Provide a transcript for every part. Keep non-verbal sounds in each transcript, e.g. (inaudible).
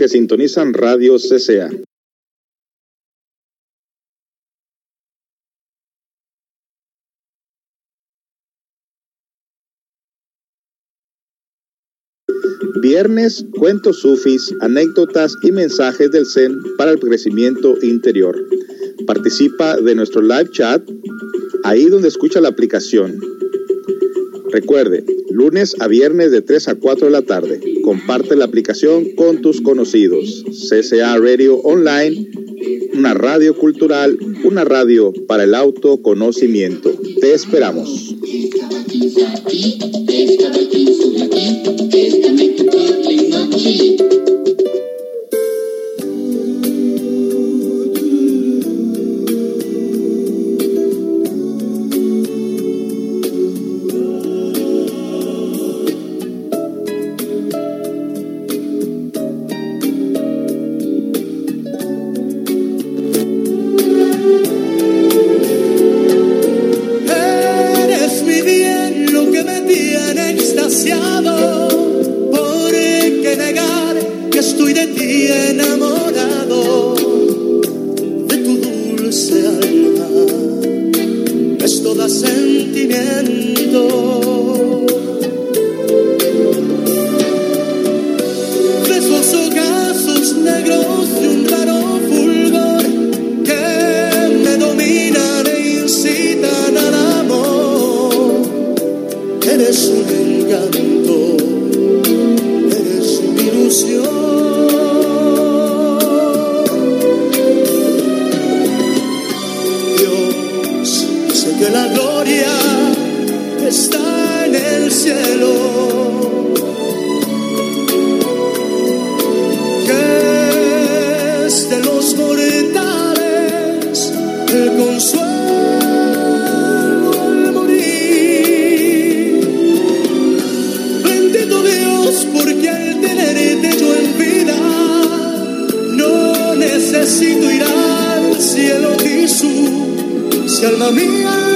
que sintonizan Radio CCA. Viernes, cuentos sufis, anécdotas y mensajes del Zen para el crecimiento interior. Participa de nuestro live chat ahí donde escucha la aplicación. Recuerde, lunes a viernes de 3 a 4 de la tarde. Comparte la aplicación con tus conocidos. CCA Radio Online, una radio cultural, una radio para el autoconocimiento. Te esperamos. Tuvieron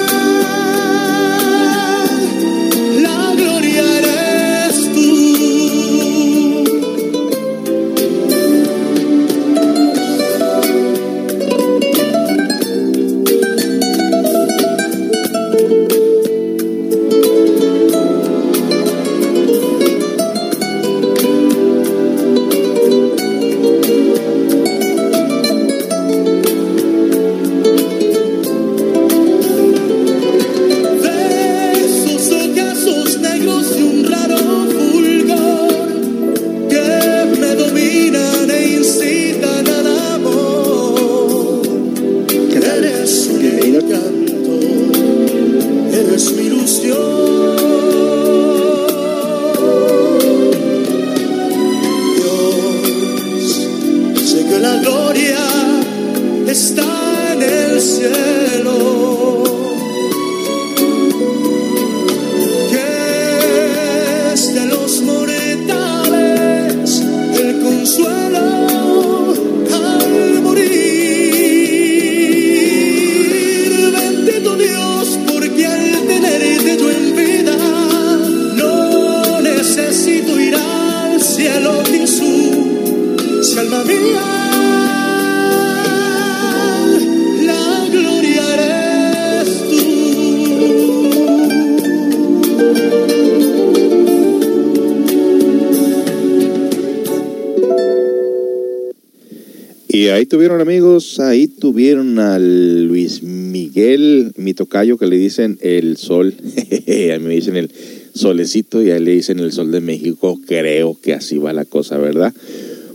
tuvieron a Luis Miguel, mi tocayo, que le dicen el sol. (laughs) a mí me dicen el solecito y a le dicen el sol de México. Creo que así va la cosa, ¿verdad?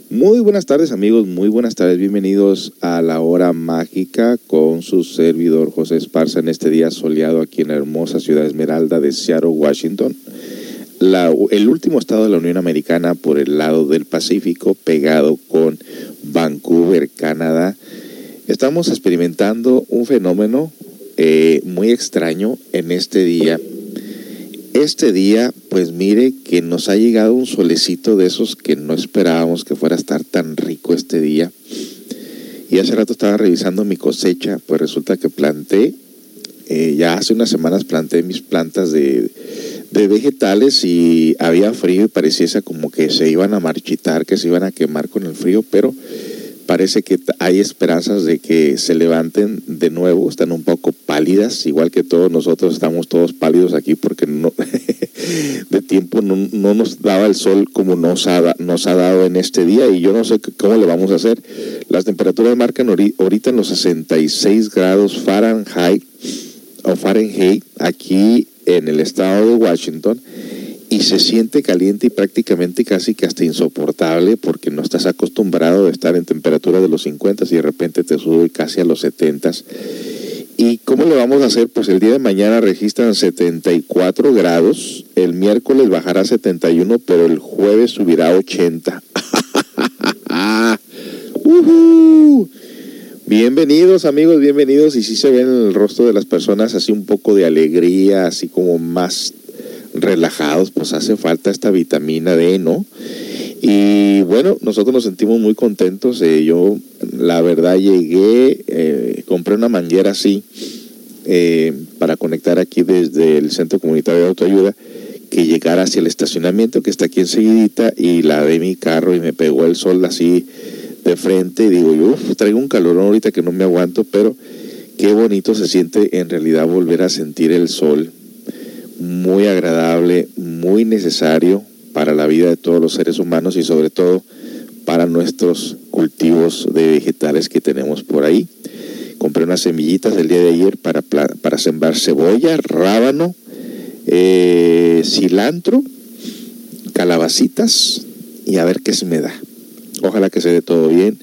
Muy buenas tardes amigos, muy buenas tardes, bienvenidos a la hora mágica con su servidor José Esparza en este día soleado aquí en la hermosa ciudad Esmeralda de Seattle, Washington. el último estado de la Unión Americana por el lado del Pacífico, pegado con Vancouver, Canadá, estamos experimentando un fenómeno eh, muy extraño en este día. Este día, pues mire que nos ha llegado un solecito de esos que no esperábamos que fuera a estar tan rico este día. Y hace rato estaba revisando mi cosecha, pues resulta que planté, eh, ya hace unas semanas planté mis plantas de, de vegetales y había frío y pareciese como que se iban a marchitar, que se iban a quemar con el frío, pero parece que hay esperanzas de que se levanten de nuevo, están un poco pálidas, igual que todos nosotros estamos todos pálidos aquí porque no (laughs) de tiempo no, nos daba el sol como nos ha, nos ha dado en este día y yo no sé cómo le vamos a hacer. Las temperaturas marcan ahorita en los 66 grados Fahrenheit o Fahrenheit aquí en el estado de Washington y se siente caliente y prácticamente casi que hasta insoportable porque no estás acostumbrado a estar en temperatura de los 50 y de repente te sube casi a los 70. ¿Y cómo lo vamos a hacer? Pues el día de mañana registran 74 grados, el miércoles bajará a 71, pero el jueves subirá a 80. (laughs) Bienvenidos amigos, bienvenidos. Y si se ven en el rostro de las personas así un poco de alegría, así como más relajados, pues hace falta esta vitamina D, ¿no? Y bueno, nosotros nos sentimos muy contentos. Eh, yo, la verdad, llegué, eh, compré una manguera así eh, para conectar aquí desde el Centro Comunitario de Autoayuda, que llegara hacia el estacionamiento que está aquí enseguidita y la de mi carro y me pegó el sol así de frente y digo, yo traigo un calorón ahorita que no me aguanto, pero qué bonito se siente en realidad volver a sentir el sol muy agradable, muy necesario para la vida de todos los seres humanos y sobre todo para nuestros cultivos de vegetales que tenemos por ahí. Compré unas semillitas el día de ayer para, para sembrar cebolla, rábano, eh, cilantro, calabacitas y a ver qué se me da. Ojalá que se dé todo bien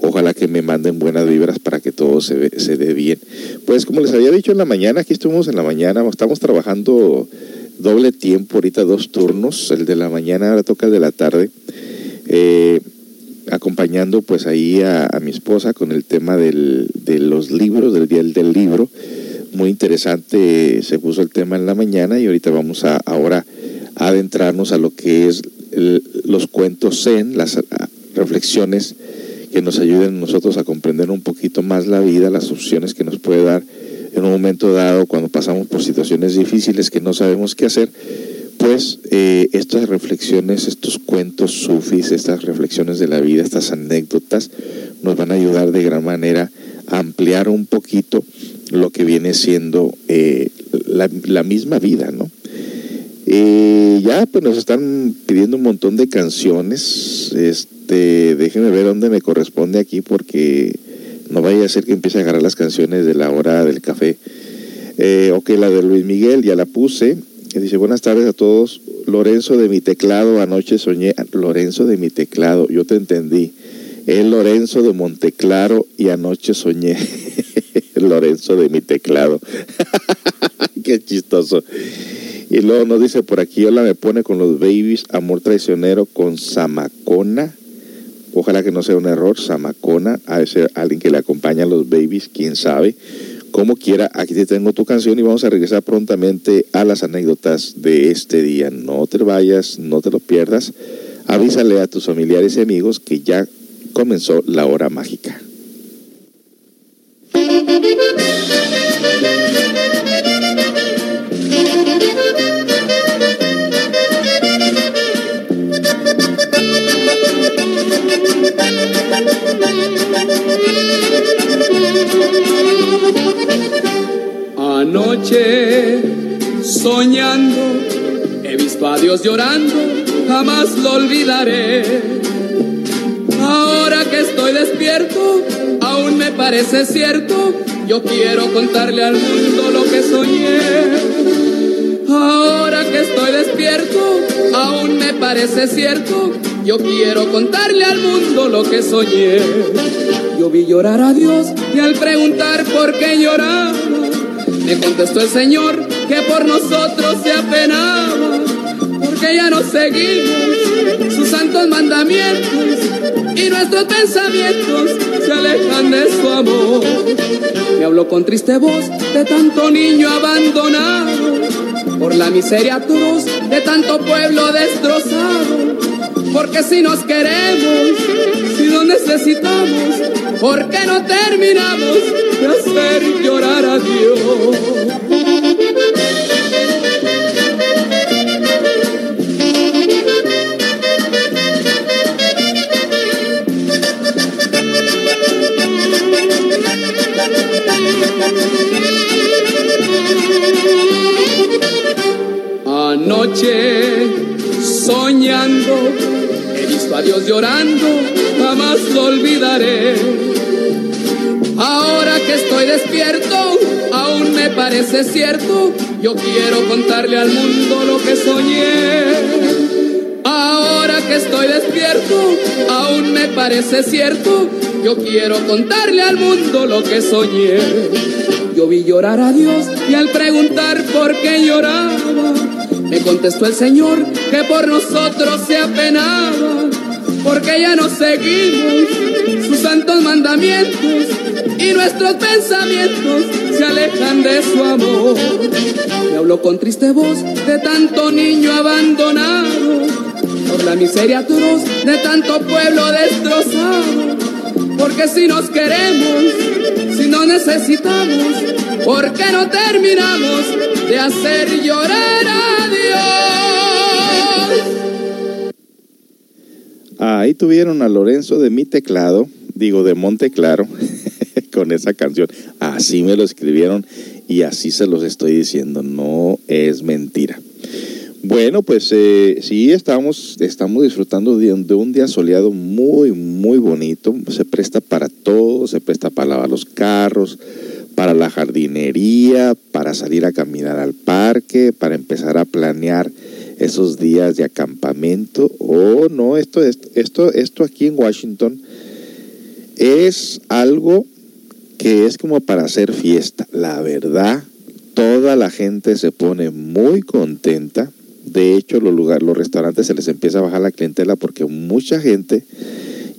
Ojalá que me manden buenas vibras para que todo se, se dé bien. Pues como les había dicho en la mañana, aquí estuvimos en la mañana, estamos trabajando doble tiempo, ahorita dos turnos, el de la mañana, ahora toca el de la tarde, eh, acompañando pues ahí a, mi esposa con el tema del, de los libros, del día del libro. Muy interesante se puso el tema en la mañana y ahorita vamos a ahora adentrarnos a lo que es los cuentos zen, las reflexiones que nos ayuden nosotros a comprender un poquito más la vida, las opciones que nos puede dar en un momento dado cuando pasamos por situaciones difíciles que no sabemos qué hacer, pues eh, estas reflexiones, estos cuentos sufis, estas reflexiones de la vida, estas anécdotas, nos van a ayudar de gran manera a ampliar un poquito lo que viene siendo eh, la, misma vida, ¿no? Eh, ya pues nos están pidiendo un montón de canciones, este, este, déjenme ver dónde me corresponde aquí porque no vaya a ser que empiece a agarrar las canciones de la hora del café. Eh, ok, la de Luis Miguel ya la puse. Dice, buenas tardes a todos. Lorenzo de mi teclado, anoche soñé. Lorenzo de mi teclado, yo te entendí. Es Lorenzo de Monteclaro y anoche soñé. (laughs) Lorenzo de mi teclado. (laughs) Qué chistoso. Y luego nos dice por aquí, hola, me pone con los babies, amor traicionero con Zamacona. Ojalá que no sea un error, Samacona, a ese alguien que le acompaña a los babies, quién sabe. Como quiera, aquí te tengo tu canción y vamos a regresar prontamente a las anécdotas de este día. No te vayas, no te lo pierdas. Avísale a tus familiares y amigos que ya comenzó la hora mágica. Anoche, soñando, he visto a Dios llorando, jamás lo olvidaré. Ahora que estoy despierto, aún me parece cierto, yo quiero contarle al mundo lo que soñé. Ahora que estoy despierto, aún me parece cierto, yo quiero contarle al mundo lo que soñé. Yo vi llorar a Dios y al preguntar por qué lloraba, me contestó el Señor que por nosotros se apenaba, porque ya no seguimos sus santos mandamientos y nuestros pensamientos se alejan de su amor. Me habló con triste voz de tanto niño abandonado, por la miseria atroz de tanto pueblo destrozado porque si nos queremos, si nos necesitamos, ¿por qué no terminamos hacer llorar a Dios. Anoche soñando, he visto a Dios llorando, jamás lo olvidaré que estoy despierto, aún me parece cierto. Yo quiero contarle al mundo lo que soñé. Ahora que estoy despierto, aún me parece cierto. Yo quiero contarle al mundo lo que soñé. Yo vi llorar a Dios y al preguntar por qué lloraba, me contestó el Señor que por nosotros se apenaba, porque ya no seguimos sus santos mandamientos y nuestros pensamientos se alejan de su amor. Me habló con triste voz de tanto niño abandonado, por la miseria atroz de tanto pueblo destrozado. Porque si nos queremos, si no necesitamos, ¿por qué no terminamos de hacer llorar a Dios? Ahí tuvieron a Lorenzo de mi teclado, digo de Monte Claro, con esa canción. Así me lo escribieron y así se los estoy diciendo, no es mentira. Bueno, pues eh, sí, estamos, estamos disfrutando de, un día soleado muy, muy bonito. Se presta para todo, se presta para lavar los carros, para la jardinería, para salir a caminar al parque, para empezar a planear esos días de acampamento. Oh, no, esto, esto, esto aquí en Washington es algo que es como para hacer fiesta. La verdad, toda la gente se pone muy contenta de hecho, los, lugares, los restaurantes se les empieza a bajar la clientela porque mucha gente,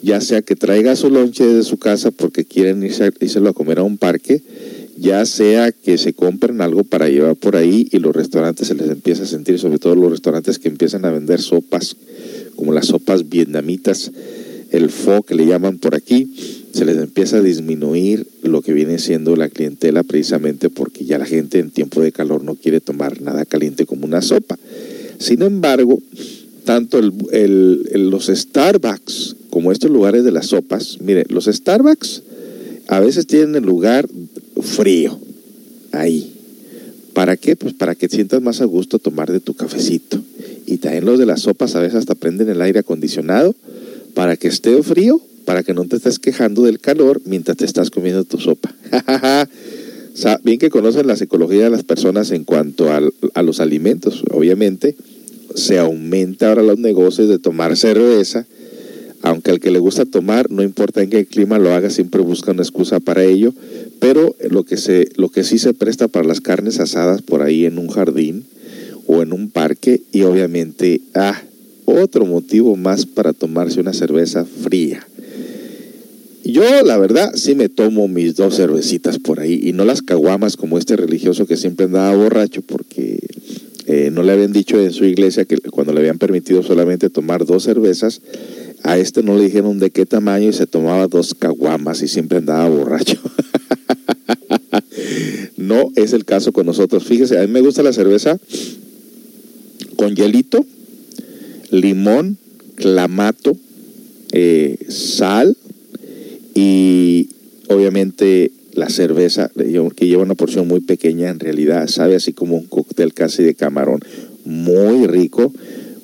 ya sea que traiga su lonche de su casa porque quieren irse a, a comer a un parque, ya sea que se compren algo para llevar por ahí y los restaurantes se les empieza a sentir, sobre todo los restaurantes que empiezan a vender sopas, como las sopas vietnamitas, el pho que le llaman por aquí, se les empieza a disminuir lo que viene siendo la clientela precisamente porque ya la gente en tiempo de calor no quiere tomar nada caliente como una sopa. Sin embargo, tanto los Starbucks como estos lugares de las sopas, mire, los Starbucks a veces tienen el lugar frío, ahí. ¿Para qué? Pues para que sientas más a gusto tomar de tu cafecito. Y también los de las sopas a veces hasta prenden el aire acondicionado para que esté frío, para que no te estés quejando del calor mientras te estás comiendo tu sopa. (laughs) bien que conocen la psicología de las personas en cuanto a los alimentos. Obviamente, se aumenta ahora los negocios de tomar cerveza, aunque al que le gusta tomar, no importa en qué clima lo haga, siempre busca una excusa para ello, pero lo que, se, lo que sí se presta para las carnes asadas por ahí en un jardín o en un parque y obviamente, ah, otro motivo más para tomarse una cerveza fría. Yo, la verdad, sí me tomo mis dos cervecitas por ahí y no las caguamas como este religioso que siempre andaba borracho porque eh, no le habían dicho en su iglesia que cuando le habían permitido solamente tomar dos cervezas, a este no le dijeron de qué tamaño y se tomaba dos caguamas y siempre andaba borracho. (laughs) no es el caso con nosotros. Fíjese, a mí me gusta la cerveza con hielito, limón, clamato, eh, sal, y obviamente la cerveza, que lleva una porción muy pequeña, en realidad sabe así como un cóctel casi de camarón, muy rico,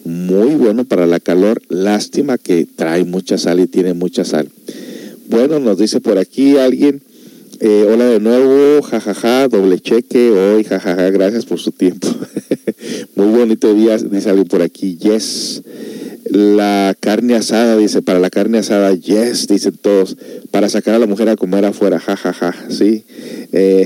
muy bueno para la calor. Lástima que trae mucha sal y tiene mucha sal. Bueno, nos dice por aquí alguien, eh, hola de nuevo, jajaja, doble cheque hoy, jajaja, gracias por su tiempo. (laughs) muy bonito día, dice alguien por aquí, yes. La carne asada, dice, para la carne asada, yes, dicen todos. Para sacar a la mujer a comer afuera, jajaja, ja, ja, sí. Eh,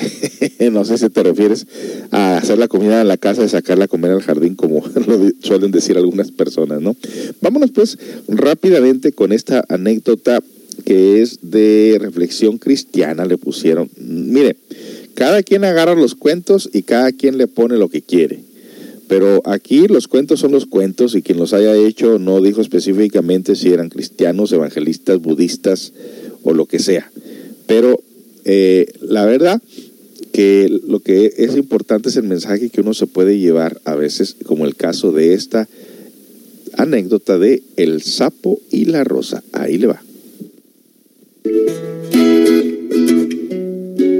(laughs) no sé si te refieres a hacer la comida en la casa y sacarla a comer al jardín, como (laughs) lo suelen decir algunas personas, ¿no? Vámonos pues rápidamente con esta anécdota que es de reflexión cristiana, le pusieron. Mire, cada quien agarra los cuentos y cada quien le pone lo que quiere. Pero aquí los cuentos son los cuentos y quien los haya hecho no dijo específicamente si eran cristianos, evangelistas, budistas o lo que sea. Pero eh, la verdad que lo que es importante es el mensaje que uno se puede llevar a veces, como el caso de esta anécdota de el sapo y la rosa. Ahí le va.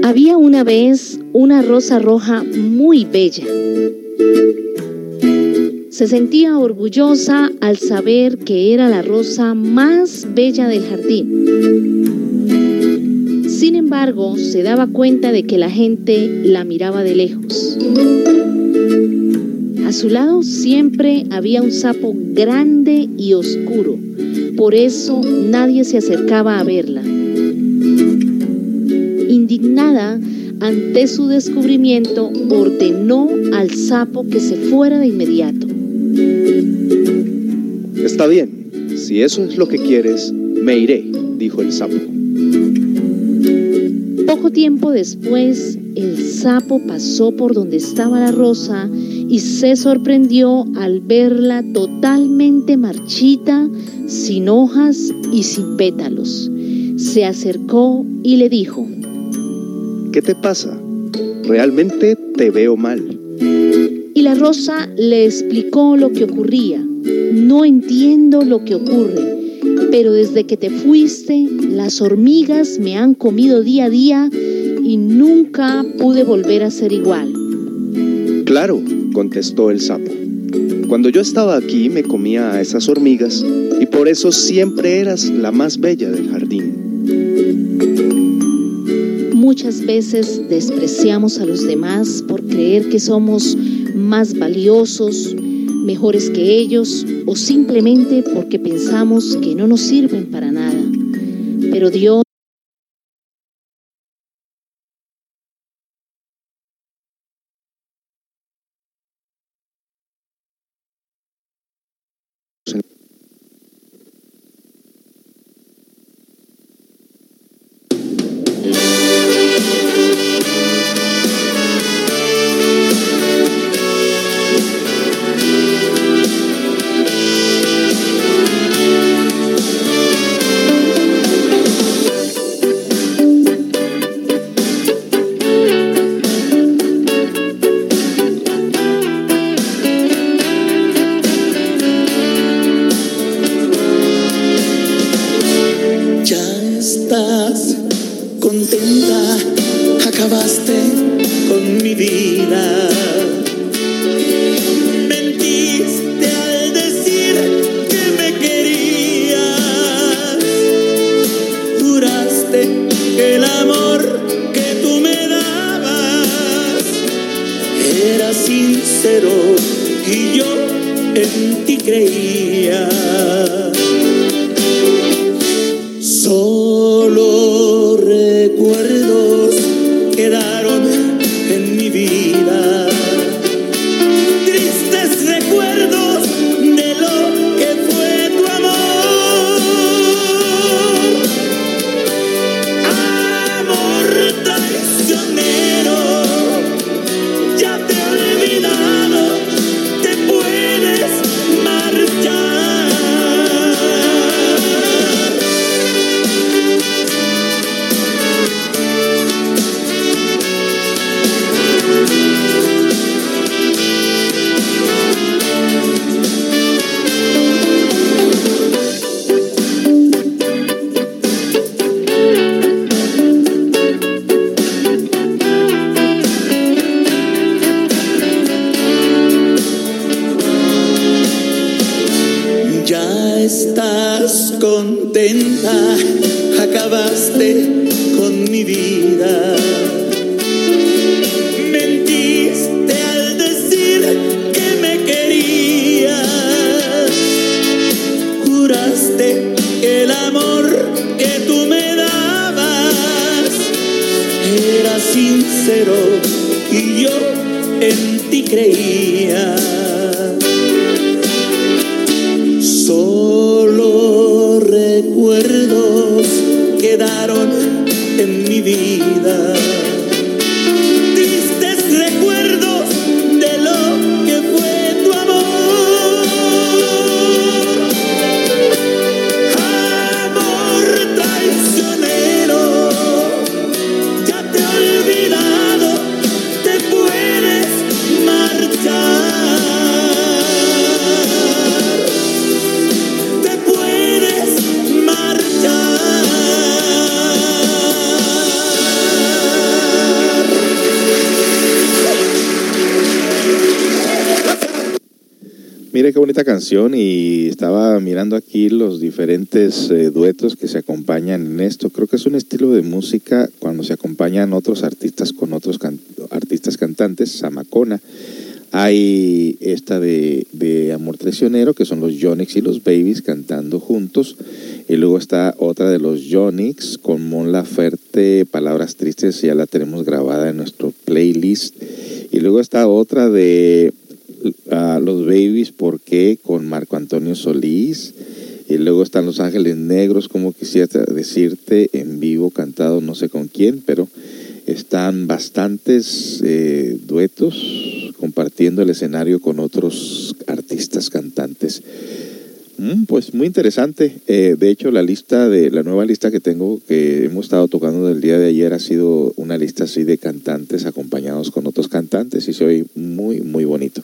Había una vez una rosa roja muy bella Se sentía orgullosa al saber que era la rosa más bella del jardín. Sin embargo, se daba cuenta de que la gente la miraba de lejos. A su lado siempre había un sapo grande y oscuro. Por eso nadie se acercaba a verla. Indignada ante su descubrimiento, ordenó al sapo que se fuera de inmediato. Está bien, si eso es lo que quieres, me iré, dijo el sapo. Poco tiempo después, el sapo pasó por donde estaba la rosa y se sorprendió al verla totalmente marchita, sin hojas y sin pétalos. Se acercó y le dijo, ¿Qué te pasa? Realmente te veo mal. Y la rosa le explicó lo que ocurría. No entiendo lo que ocurre, pero desde que te fuiste, las hormigas me han comido día a día y nunca pude volver a ser igual. Claro, contestó el sapo. Cuando yo estaba aquí me comía a esas hormigas y por eso siempre eras la más bella del jardín. Veces despreciamos a los demás por creer que somos más valiosos, mejores que ellos o simplemente porque pensamos que no nos sirven para nada. Pero Dios sincero y yo en ti creí. Y estaba mirando aquí los diferentes eh, duetos que se acompañan en esto. Creo que es un estilo de música cuando se acompañan otros artistas con otros artistas cantantes, Samacona. Hay esta de, de, Amor Traicionero, que son los Yonix y los Babies cantando juntos. Y luego está otra de los Yonix con Mon Laferte, Palabras Tristes, ya la tenemos grabada en nuestro playlist. Y luego está otra de Los Babies, ¿por qué? Con Marco Antonio Solís. Y luego están Los Ángeles Negros, como quisiera decirte, en vivo, cantado no sé con quién, pero están bastantes eh, duetos compartiendo el escenario con otros artistas cantantes. Mm, pues muy interesante. Eh, de hecho, la lista de la nueva lista que tengo que hemos estado tocando del día de ayer ha sido una lista así de cantantes acompañados con otros cantantes y se oye muy muy bonito.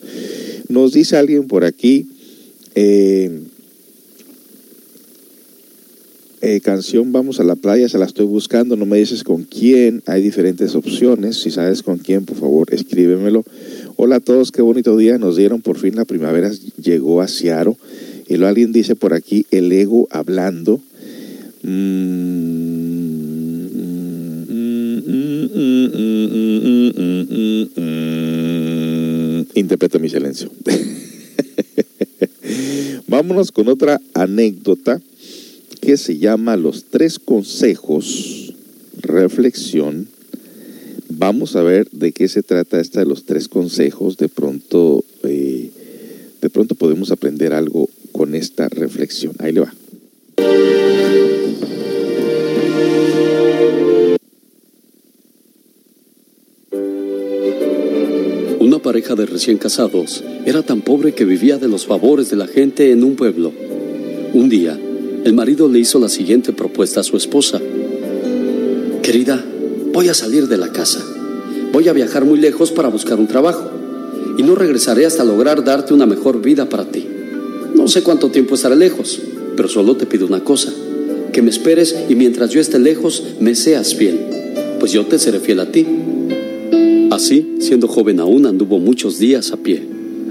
Nos dice alguien por aquí. Eh, eh, canción Vamos a la playa, se la estoy buscando, no me dices con quién, hay diferentes opciones, si sabes con quién, por favor, escríbemelo. Hola a todos, qué bonito día, nos dieron por fin la primavera, llegó a Ciaro. Y luego alguien dice por aquí, el ego hablando. Interpreto mi silencio. (laughs) Vámonos con otra anécdota que se llama Los tres consejos, reflexión. Vamos a ver de qué se trata esta de los tres consejos. De pronto, eh, de pronto podemos aprender algo con esta reflexión. Ahí le va. Una pareja de recién casados era tan pobre que vivía de los favores de la gente en un pueblo. Un día, el marido le hizo la siguiente propuesta a su esposa. Querida, voy a salir de la casa. Voy a viajar muy lejos para buscar un trabajo y no regresaré hasta lograr darte una mejor vida para ti. No sé cuánto tiempo estaré lejos, pero solo te pido una cosa, que me esperes y mientras yo esté lejos me seas fiel, pues yo te seré fiel a ti. Así, siendo joven aún, anduvo muchos días a pie,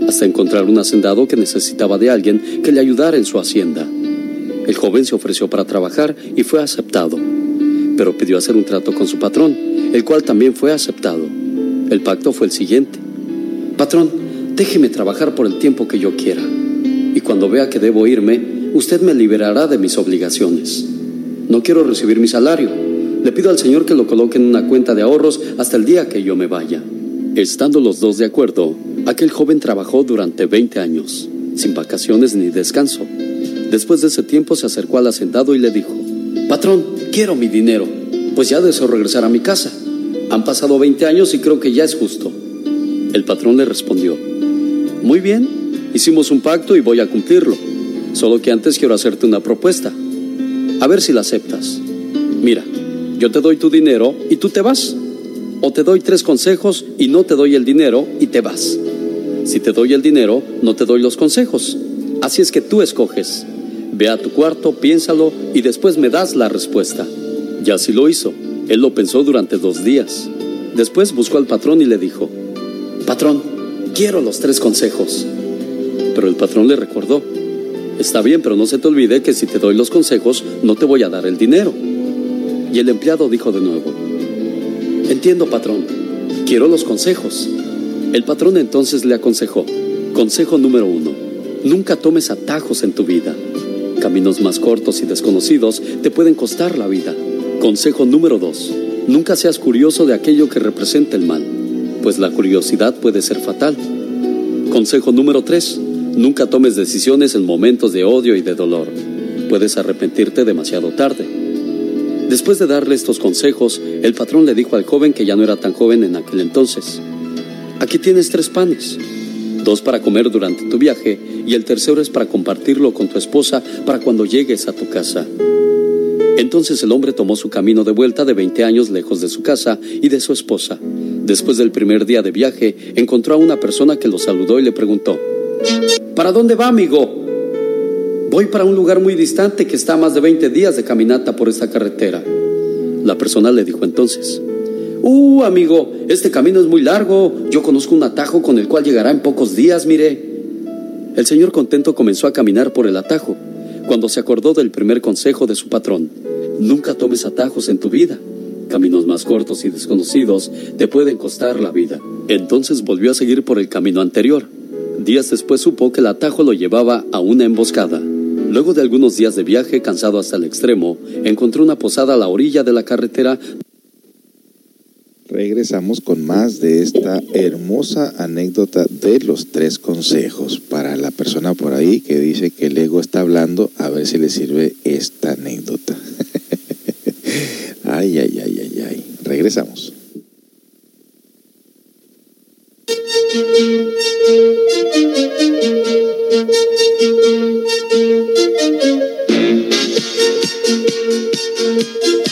hasta encontrar un hacendado que necesitaba de alguien que le ayudara en su hacienda. El joven se ofreció para trabajar y fue aceptado, pero pidió hacer un trato con su patrón, el cual también fue aceptado. El pacto fue el siguiente. Patrón, déjeme trabajar por el tiempo que yo quiera y cuando vea que debo irme, usted me liberará de mis obligaciones. No quiero recibir mi salario. Le pido al Señor que lo coloque en una cuenta de ahorros hasta el día que yo me vaya. Estando los dos de acuerdo, aquel joven trabajó durante 20 años, sin vacaciones ni descanso. Después de ese tiempo se acercó al hacendado y le dijo, Patrón, quiero mi dinero, pues ya deseo regresar a mi casa. Han pasado 20 años y creo que ya es justo. El patrón le respondió, Muy bien, Hicimos un pacto y voy a cumplirlo. Solo que antes quiero hacerte una propuesta. A ver si la aceptas. Mira, yo te doy tu dinero y tú te vas. O te doy tres consejos y no te doy el dinero y te vas. Si te doy el dinero, no te doy los consejos. Así es que tú escoges. Ve a tu cuarto, piénsalo y después me das la respuesta. Y así lo hizo. Él lo pensó durante dos días. Después buscó al patrón y le dijo, Patrón, quiero los tres consejos. Pero el patrón le recordó, está bien, pero no se te olvide que si te doy los consejos, no te voy a dar el dinero. Y el empleado dijo de nuevo, entiendo, patrón, quiero los consejos. El patrón entonces le aconsejó, consejo número uno, nunca tomes atajos en tu vida. Caminos más cortos y desconocidos te pueden costar la vida. Consejo número dos, nunca seas curioso de aquello que representa el mal, pues la curiosidad puede ser fatal. Consejo número tres, Nunca tomes decisiones en momentos de odio y de dolor. Puedes arrepentirte demasiado tarde. Después de darle estos consejos, el patrón le dijo al joven que ya no era tan joven en aquel entonces. Aquí tienes tres panes, dos para comer durante tu viaje y el tercero es para compartirlo con tu esposa para cuando llegues a tu casa. Entonces el hombre tomó su camino de vuelta de 20 años lejos de su casa y de su esposa. Después del primer día de viaje, encontró a una persona que lo saludó y le preguntó, ¿Para dónde va, amigo? Voy para un lugar muy distante que está a más de 20 días de caminata por esta carretera. La persona le dijo entonces, Uh, amigo, este camino es muy largo. Yo conozco un atajo con el cual llegará en pocos días, mire. El señor contento comenzó a caminar por el atajo, cuando se acordó del primer consejo de su patrón. Nunca tomes atajos en tu vida. Caminos más cortos y desconocidos te pueden costar la vida. Entonces volvió a seguir por el camino anterior. Días después supo que el atajo lo llevaba a una emboscada. Luego de algunos días de viaje, cansado hasta el extremo, encontró una posada a la orilla de la carretera regresamos con más de esta hermosa anécdota de los tres consejos. Para la persona por ahí que dice que el ego está hablando, a ver si le sirve esta anécdota. (laughs) ay, ay, ay, ay, ay. Regresamos. Thank you.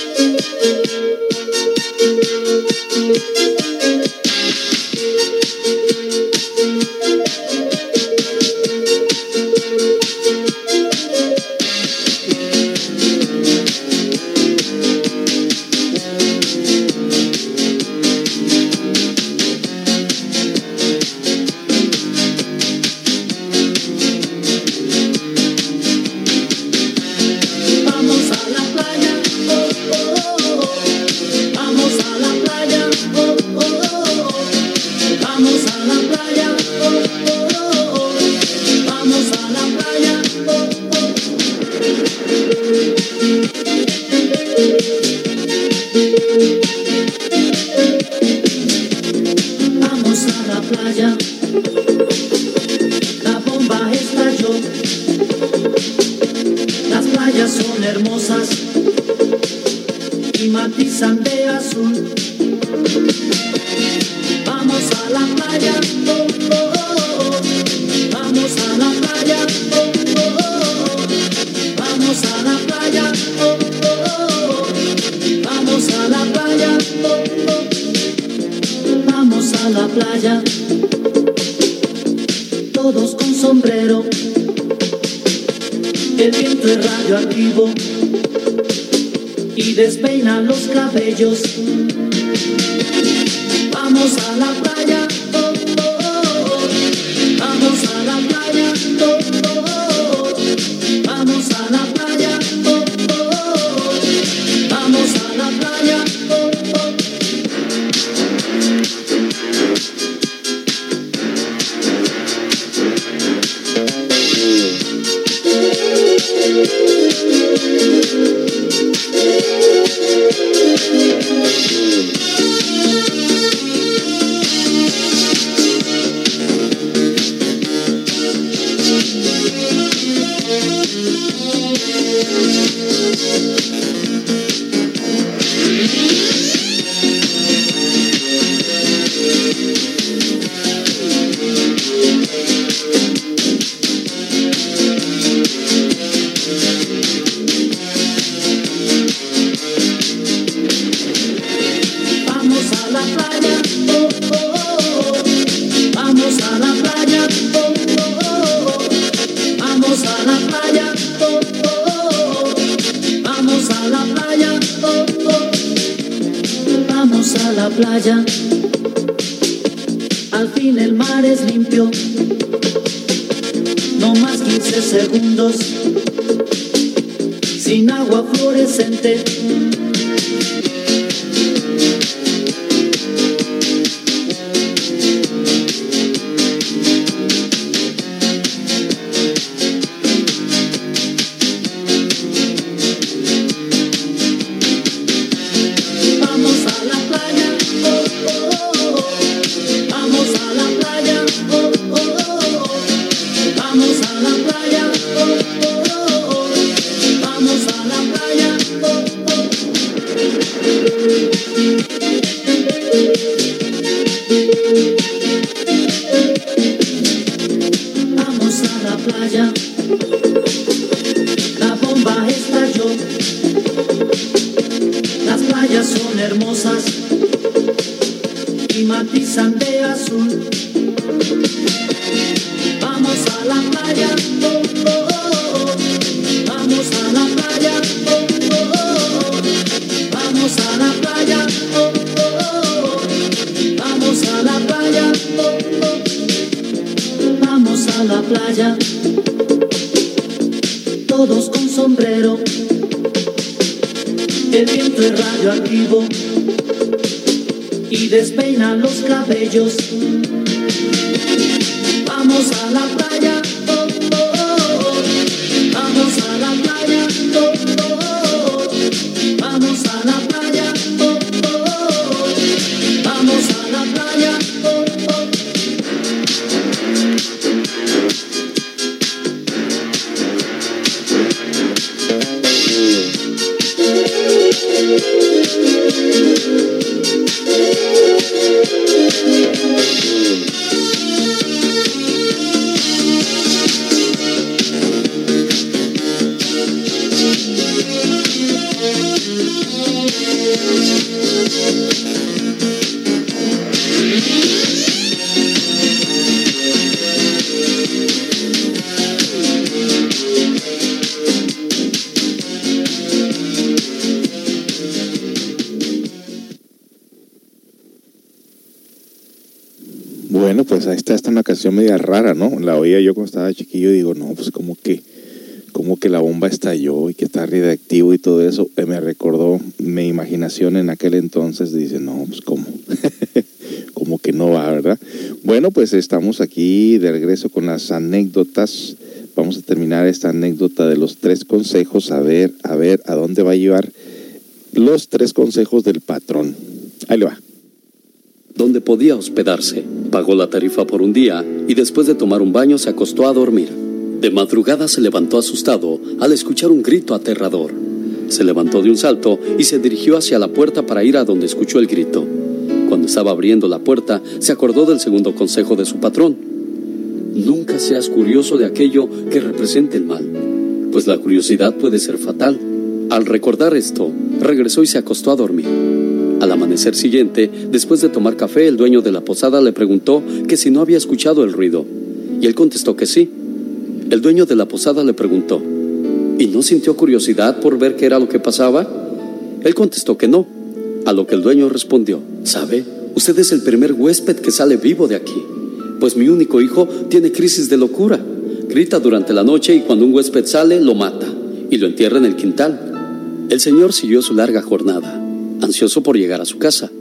Rara, ¿no? La oía yo cuando estaba chiquillo y digo, no, pues como que, como que la bomba estalló y que está radioactivo y todo eso. Eh, me recordó mi imaginación en aquel entonces. Dice, no, pues cómo, (laughs) como que no va, ¿verdad? Bueno, pues estamos aquí de regreso con las anécdotas. Vamos a terminar esta anécdota de los tres consejos, a ver, a ver a dónde va a llevar los tres consejos del patrón. Ahí le va. Donde podía hospedarse. Pagó la tarifa por un día y después de tomar un baño se acostó a dormir. De madrugada se levantó asustado al escuchar un grito aterrador. Se levantó de un salto y se dirigió hacia la puerta para ir a donde escuchó el grito. Cuando estaba abriendo la puerta, se acordó del segundo consejo de su patrón. Nunca seas curioso de aquello que represente el mal, pues la curiosidad puede ser fatal. Al recordar esto, regresó y se acostó a dormir. Al amanecer siguiente, después de tomar café, el dueño de la posada le preguntó que si no había escuchado el ruido, y él contestó que sí. El dueño de la posada le preguntó, ¿y no sintió curiosidad por ver qué era lo que pasaba? Él contestó que no, a lo que el dueño respondió, ¿sabe? Usted es el primer huésped que sale vivo de aquí, pues mi único hijo tiene crisis de locura. Grita durante la noche y cuando un huésped sale, lo mata y lo entierra en el quintal. El señor siguió su larga jornada, ansioso por llegar a su casa.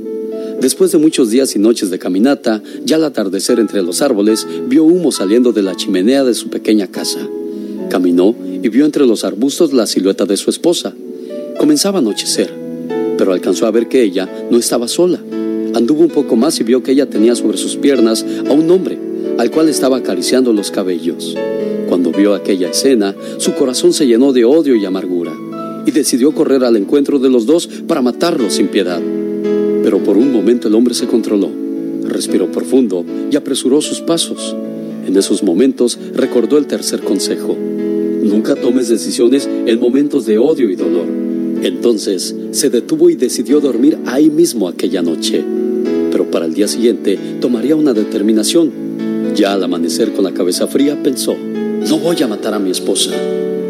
Después de muchos días y noches de caminata, ya al atardecer entre los árboles, vio humo saliendo de la chimenea de su pequeña casa. Caminó y vio entre los arbustos la silueta de su esposa. Comenzaba a anochecer, pero alcanzó a ver que ella no estaba sola. Anduvo un poco más y vio que ella tenía sobre sus piernas a un hombre, al cual estaba acariciando los cabellos. Cuando vio aquella escena, su corazón se llenó de odio y amargura, y decidió correr al encuentro de los dos para matarlos sin piedad. Pero por un momento el hombre se controló, respiró profundo y apresuró sus pasos. En esos momentos recordó el tercer consejo. Nunca tomes decisiones en momentos de odio y dolor. Entonces se detuvo y decidió dormir ahí mismo aquella noche. Pero para el día siguiente tomaría una determinación. Ya al amanecer con la cabeza fría pensó, no voy a matar a mi esposa.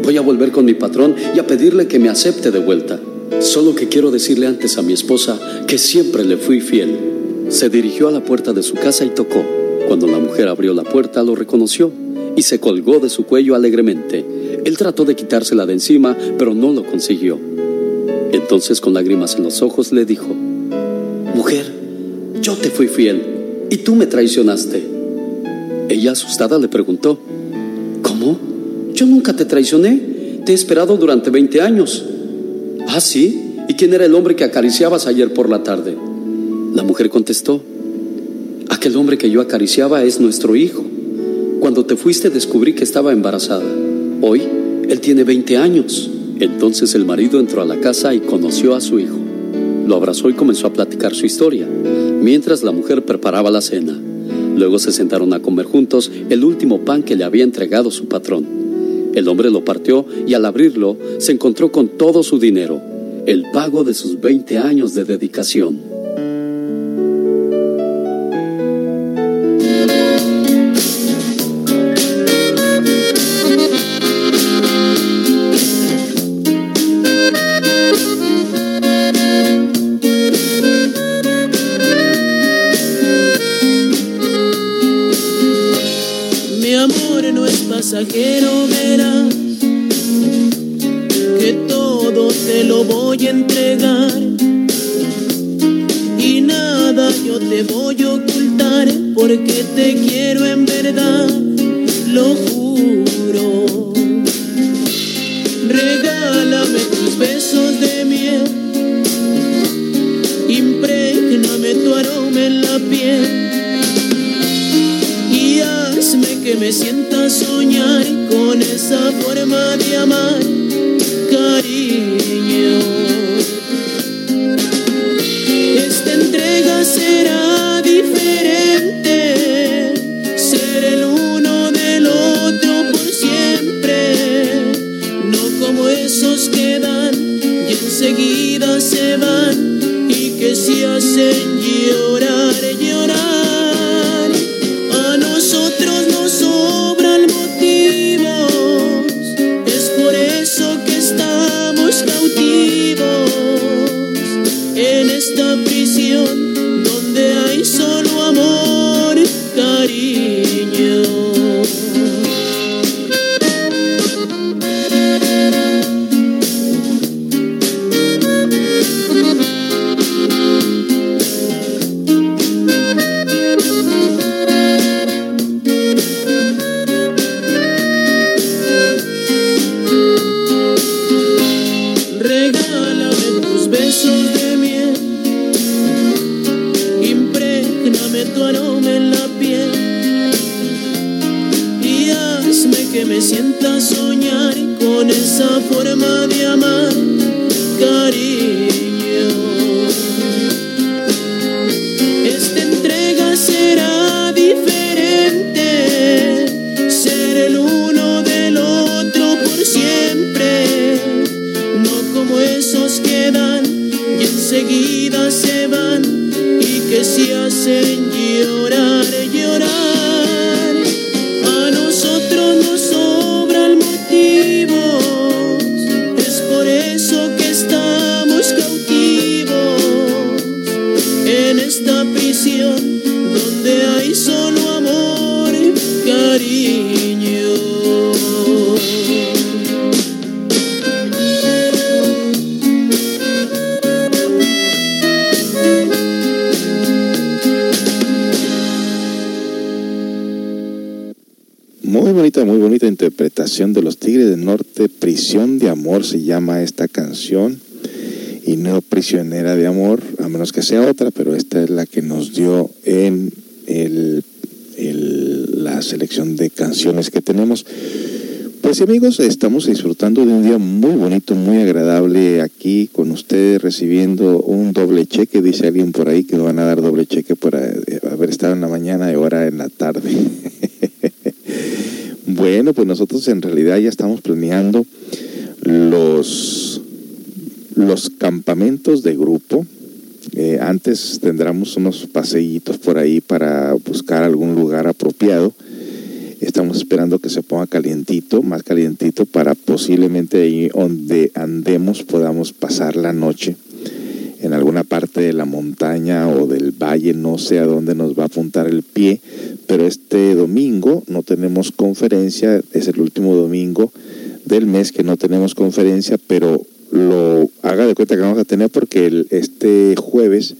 Voy a volver con mi patrón y a pedirle que me acepte de vuelta. Solo que quiero decirle antes a mi esposa que siempre le fui fiel. Se dirigió a la puerta de su casa y tocó. Cuando la mujer abrió la puerta lo reconoció y se colgó de su cuello alegremente. Él trató de quitársela de encima, pero no lo consiguió. Entonces con lágrimas en los ojos le dijo, Mujer, yo te fui fiel y tú me traicionaste. Ella asustada le preguntó. Yo nunca te traicioné. Te he esperado durante 20 años. Ah, sí. ¿Y quién era el hombre que acariciabas ayer por la tarde? La mujer contestó, aquel hombre que yo acariciaba es nuestro hijo. Cuando te fuiste descubrí que estaba embarazada. Hoy él tiene 20 años. Entonces el marido entró a la casa y conoció a su hijo. Lo abrazó y comenzó a platicar su historia, mientras la mujer preparaba la cena. Luego se sentaron a comer juntos el último pan que le había entregado su patrón. El hombre lo partió y al abrirlo se encontró con todo su dinero, el pago de sus 20 años de dedicación. Llama esta canción. Y no Prisionera de Amor, a menos que sea otra, pero esta es la que nos dio en el, el- la selección de canciones que tenemos. Pues amigos, estamos disfrutando de un día muy bonito, muy agradable aquí con ustedes recibiendo un doble cheque. Dice alguien por ahí que nos van a dar doble cheque por eh, haber estado en la mañana y ahora en la tarde. (laughs) Bueno, pues nosotros en realidad ya estamos planeando los, los campamentos de grupo. Eh, antes tendremos unos paseítos por ahí para buscar algún lugar apropiado. Estamos esperando que se ponga calientito, más calientito, para posiblemente ahí donde andemos podamos pasar la noche en alguna parte de la montaña o del valle, no sé a dónde nos va a apuntar el pie, pero este domingo no tenemos conferencia, es el último domingo del mes que no tenemos conferencia, pero lo haga de cuenta que vamos a tener porque el- este jueves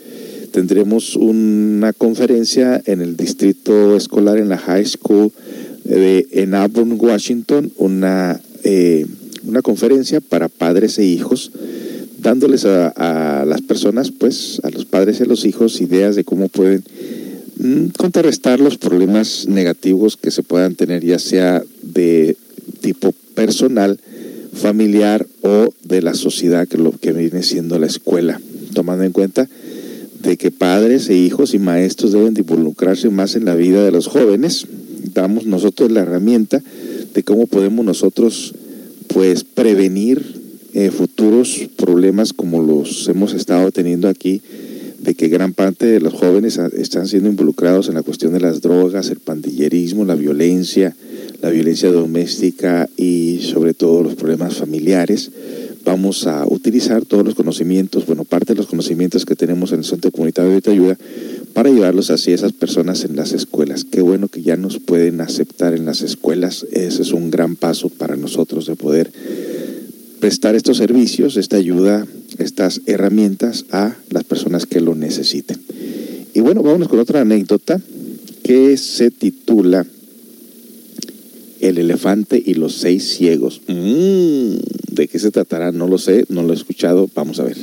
tendremos una conferencia en el distrito escolar en la high school de, en Auburn, Washington, una, eh, una conferencia para padres e hijos dándoles a, a las personas, pues a los padres y a los hijos, ideas de cómo pueden mm, contrarrestar los problemas negativos que se puedan tener, ya sea de tipo personal, familiar o de la sociedad, que lo que viene siendo la escuela, tomando en cuenta de que padres e hijos y maestros deben de involucrarse más en la vida de los jóvenes. Damos nosotros la herramienta de cómo podemos nosotros pues prevenir eh, futuros problemas como los hemos estado teniendo aquí, de que gran parte de los jóvenes están siendo involucrados en la cuestión de las drogas, el pandillerismo, la violencia, la violencia doméstica y sobre todo los problemas familiares. vamos a utilizar todos los conocimientos, bueno, parte de los conocimientos que tenemos en el Centro Comunitario de Ayuda para llevarlos hacia esas personas en las escuelas. Qué bueno que ya nos pueden aceptar en las escuelas. Ese es un gran paso para nosotros de poder prestar estos servicios, esta ayuda, estas herramientas a las personas que lo necesiten. Y bueno, vámonos con otra anécdota que se titula El elefante y los seis ciegos. Mm, ¿De qué se tratará? No lo sé, no lo he escuchado. Vamos a ver.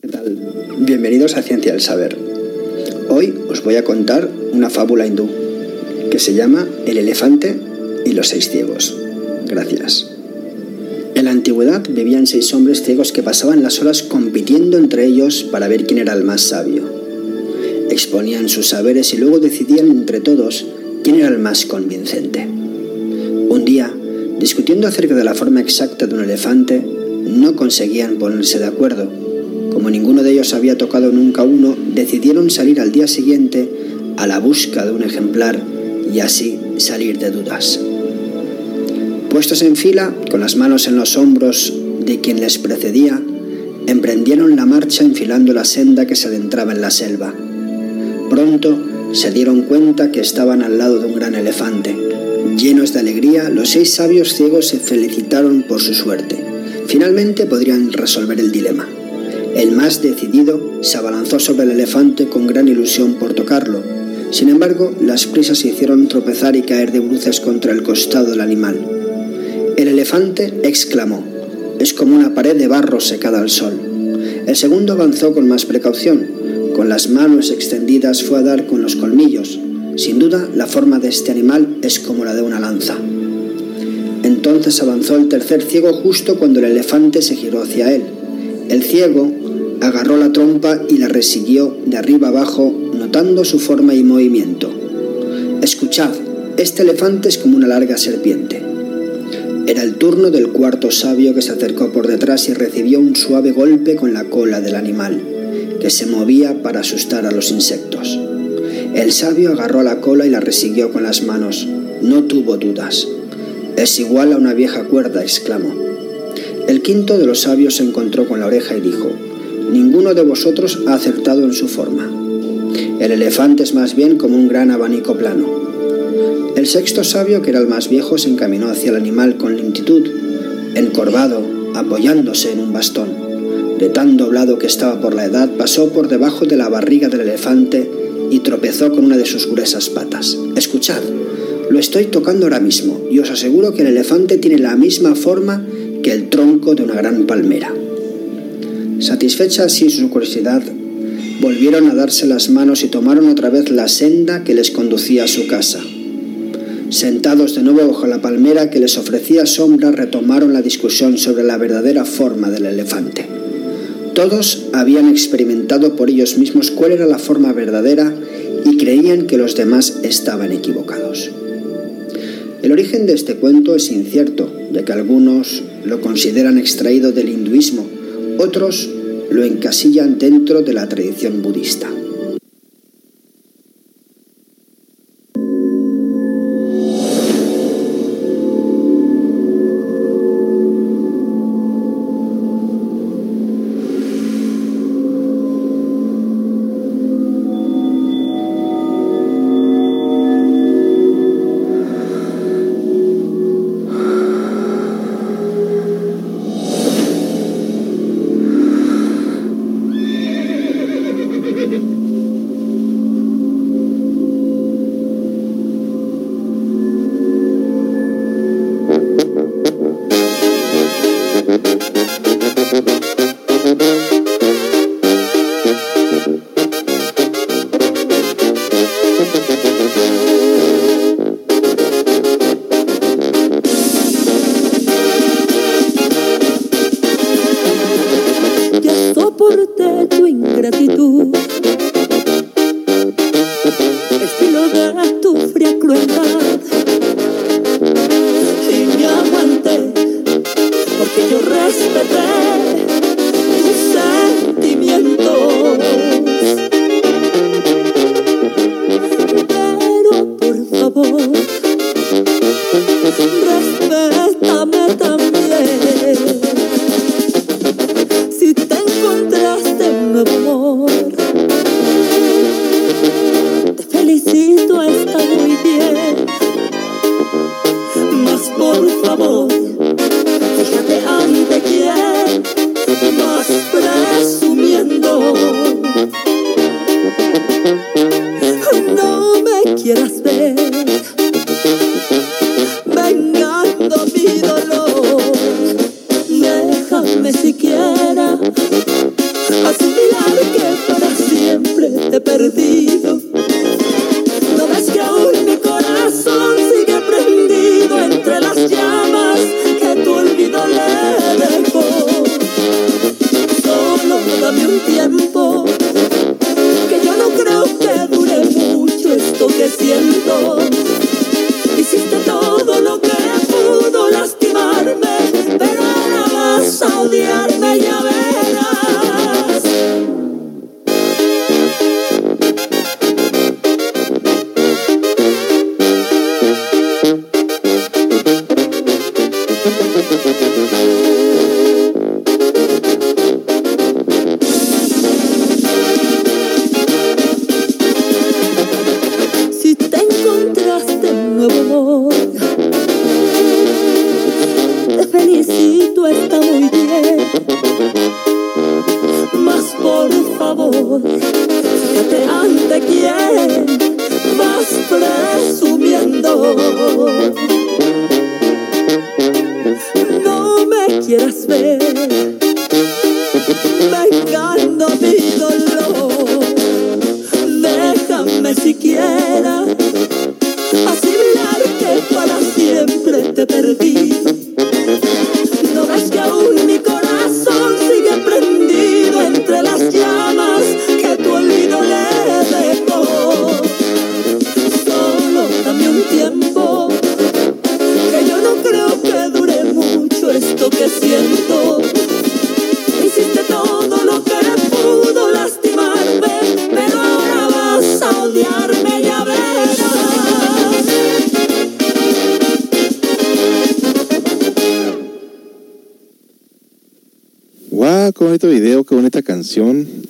¿Qué tal? Bienvenidos a Ciencia del Saber. Hoy os voy a contar una fábula hindú que se llama El elefante y los seis ciegos. Gracias. En la antigüedad vivían seis hombres ciegos que pasaban las horas compitiendo entre ellos para ver quién era el más sabio. Exponían sus saberes y luego decidían entre todos quién era el más convincente. Un día, discutiendo acerca de la forma exacta de un elefante, no conseguían ponerse de acuerdo. Como ninguno de ellos había tocado nunca uno, decidieron salir al día siguiente a la busca de un ejemplar y así salir de dudas. Puestos en fila, con las manos en los hombros de quien les precedía, emprendieron la marcha enfilando la senda que se adentraba en la selva. Pronto se dieron cuenta que estaban al lado de un gran elefante. Llenos de alegría, los seis sabios ciegos se felicitaron por su suerte. Finalmente podrían resolver el dilema. El más decidido se abalanzó sobre el elefante con gran ilusión por tocarlo. Sin embargo, las prisas hicieron tropezar y caer de bruces contra el costado del animal. El elefante exclamó, es como una pared de barro secada al sol. El segundo avanzó con más precaución. Con las manos extendidas fue a dar con los colmillos. Sin duda, la forma de este animal es como la de una lanza. Entonces avanzó el tercer ciego justo cuando el elefante se giró hacia él. El ciego agarró la trompa y la resiguió de arriba abajo, notando su forma y movimiento. Escuchad, este elefante es como una larga serpiente. Era el turno del cuarto sabio que se acercó por detrás y recibió un suave golpe con la cola del animal, que se movía para asustar a los insectos. El sabio agarró la cola y la resiguió con las manos. No tuvo dudas. Es igual a una vieja cuerda, exclamó. El quinto de los sabios se encontró con la oreja y dijo, Ninguno de vosotros ha acertado en su forma. El elefante es más bien como un gran abanico plano. El sexto sabio, que era el más viejo, se encaminó hacia el animal con lentitud, encorvado, apoyándose en un bastón. De tan doblado que estaba por la edad, pasó por debajo de la barriga del elefante y tropezó con una de sus gruesas patas. Escuchad, lo estoy tocando ahora mismo y os aseguro que el elefante tiene la misma forma que el tronco de una gran palmera. Satisfecha así su curiosidad, volvieron a darse las manos y tomaron otra vez la senda que les conducía a su casa. Sentados de nuevo bajo la palmera que les ofrecía sombra, retomaron la discusión sobre la verdadera forma del elefante. Todos habían experimentado por ellos mismos cuál era la forma verdadera y creían que los demás estaban equivocados. El origen de este cuento es incierto, ya que algunos lo consideran extraído del hinduismo, otros lo encasillan dentro de la tradición budista.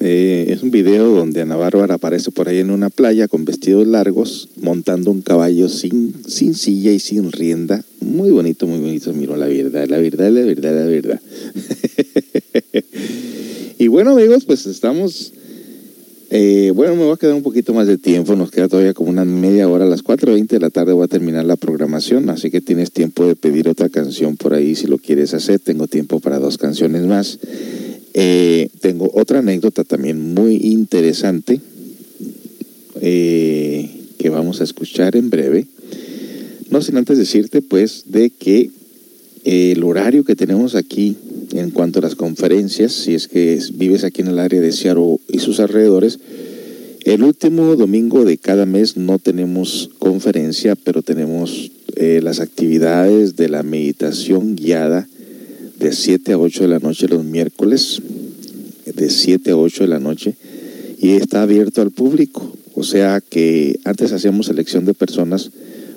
Eh, es un video donde Ana Bárbara aparece por ahí en una playa con vestidos largos, montando un caballo sin, sin silla y sin rienda. Muy bonito, muy bonito. Miro la verdad, la verdad, la verdad, la verdad. (laughs) y bueno, amigos, pues estamos. eh, bueno, me va a quedar un poquito más de tiempo. Nos queda todavía como una media hora. A las 4.20 de la tarde voy a terminar la programación. Así que tienes tiempo de pedir otra canción por ahí si lo quieres hacer. Tengo tiempo para dos canciones más. Eh, tengo otra anécdota también muy interesante eh, que vamos a escuchar en breve. No sin antes decirte pues de que el horario que tenemos aquí en cuanto a las conferencias, si es que es- vives aquí en el área de Seattle y sus alrededores, el último domingo de cada mes no tenemos conferencia, pero tenemos eh, las actividades de la meditación guiada de 7 a 8 de la noche los miércoles, de 7 a 8 de la noche, y está abierto al público. O sea que antes hacíamos selección de personas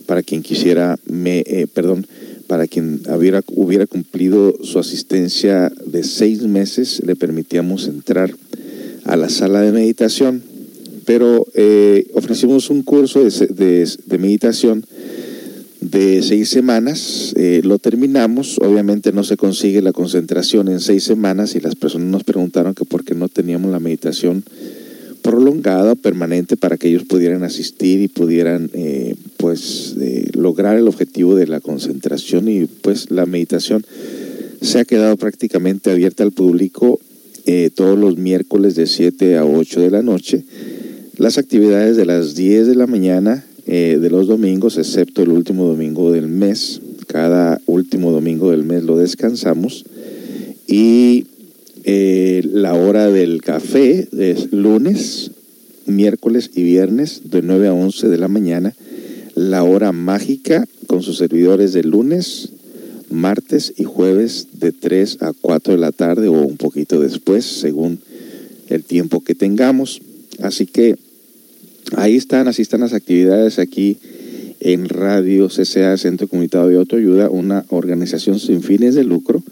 para quien quisiera, me, eh, perdón, para quien hubiera, hubiera cumplido su asistencia de seis meses, le permitíamos entrar a la sala de meditación, pero eh, ofrecimos un curso de, de- de meditación de seis semanas, eh, lo terminamos, obviamente no se consigue la concentración en seis semanas y las personas nos preguntaron que por qué no teníamos la meditación prolongada, permanente, para que ellos pudieran asistir y pudieran eh, pues eh, lograr el objetivo de la concentración y pues la meditación se ha quedado prácticamente abierta al público todos los miércoles de 7 a 8 de la noche. Las actividades de las 10 de la mañana eh, de los domingos, excepto el último domingo del mes. Cada último domingo del mes lo descansamos. Y eh, la hora del café es lunes, miércoles y viernes de 9 a 11 de la mañana. La hora mágica con sus servidores de lunes, martes y jueves de 3 a 4 de la tarde o un poquito después, según el tiempo que tengamos. Así que ahí están, así están las actividades aquí en Radio CCA, Centro Comunitario de Autoayuda, una organización sin fines de lucro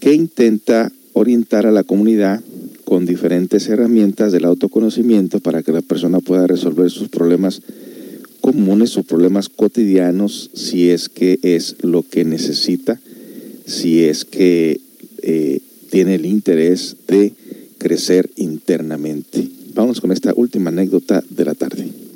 que intenta orientar a la comunidad con diferentes herramientas del autoconocimiento para que la persona pueda resolver sus problemas comunes o problemas cotidianos si es que es lo que necesita, si es que eh, tiene el interés de crecer internamente. Vamos con esta última anécdota de la tarde.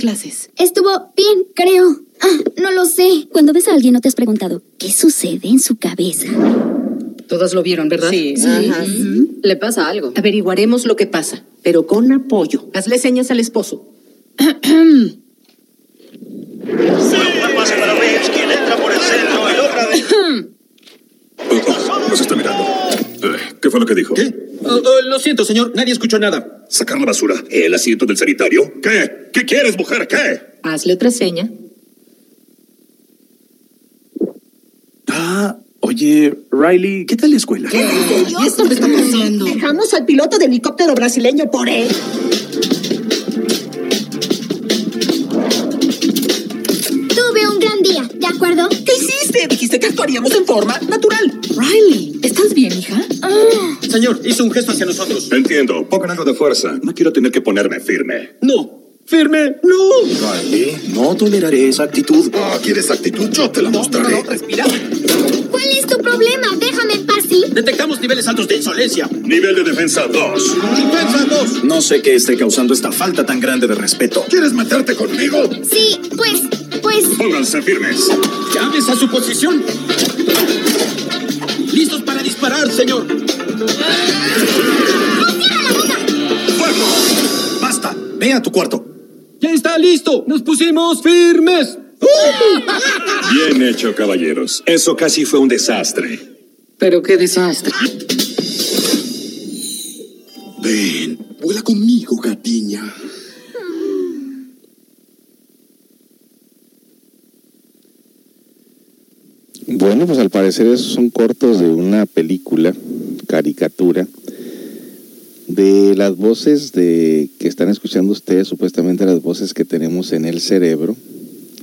Clases? Estuvo bien, creo. Ah, no lo sé. Cuando ves a alguien no te has preguntado, ¿qué sucede en su cabeza? Todas lo vieron, ¿verdad? Sí, ajá. Le pasa algo. Averiguaremos lo que pasa, pero con apoyo. Hazle señas al esposo. Nos está mirando. ¿Qué fue lo que dijo? ¿Qué? Lo siento, señor. Nadie escuchó nada. ¿Sacar la basura? ¿El asiento del sanitario? ¿Qué? ¿Qué quieres, mujer? ¿Qué? Hazle otra seña. Ah, oye, Riley, ¿qué tal la escuela? ¿Y esto me está pasando? Dejamos al piloto de helicóptero brasileño por él. Acuerdo? ¿Qué hiciste? Dijiste que actuaríamos en forma natural. Riley, ¿estás bien, hija? Señor, hizo un gesto hacia nosotros. Entiendo. Pongan algo de fuerza. No quiero tener que ponerme firme. No. ¡Firme! ¡No! Riley, no toleraré esa actitud. Ah, ¿quieres actitud? Yo te la mostraré. respira. ¿Cuál es tu problema? Déjame en paz, ¿sí? Detectamos niveles altos de insolencia. Nivel de defensa 2. ¡Defensa 2! No sé qué esté causando esta falta tan grande de respeto. ¿Quieres meterte conmigo? Sí, pues, pues... Pónganse firmes. ¡Llames a su posición! ¡Listos para disparar, señor! ¡Fuego! ¡Basta! Ve a tu cuarto. ¡Ya está listo! ¡Nos pusimos firmes! (laughs) Bien hecho, caballeros. Eso casi fue un desastre. Pero qué desastre. Ven, vuela conmigo, gatiña. Bueno, pues al parecer esos son cortos de una película, caricatura, de las voces de que están escuchando ustedes, supuestamente las voces que tenemos en el cerebro,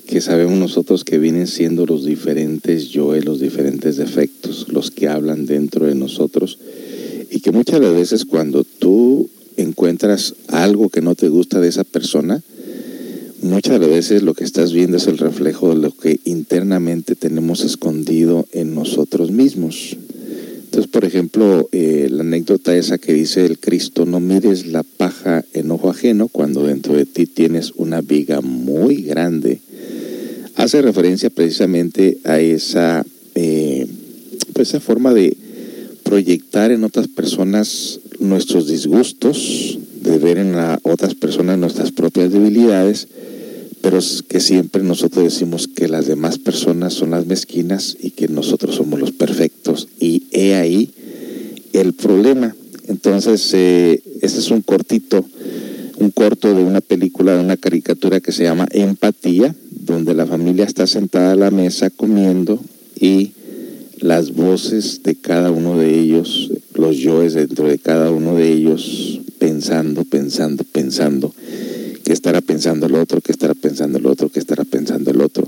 que sabemos nosotros que vienen siendo los diferentes yoes, los diferentes defectos, los que hablan dentro de nosotros, y que muchas veces cuando tú encuentras algo que no te gusta de esa persona, muchas veces lo que estás viendo es el reflejo de lo que internamente tenemos escondido en nosotros mismos. Entonces, por ejemplo, eh, la anécdota esa que dice el Cristo, no mires la paja en ojo ajeno cuando dentro de ti tienes una viga muy grande, hace referencia precisamente a esa, eh, pues esa forma de proyectar en otras personas nuestros disgustos, de ver en otras personas nuestras propias debilidades, pero es que siempre nosotros decimos que las demás personas son las mezquinas y que nosotros somos los perfectos. Y he ahí el problema. Entonces, este es un cortito, un corto de una película, de una caricatura que se llama Empatía, donde la familia está sentada a la mesa comiendo y las voces de cada uno de ellos, los yoes dentro de cada uno de ellos, pensando, pensando, pensando, qué estará pensando el otro, qué estará pensando el otro, qué estará pensando el otro.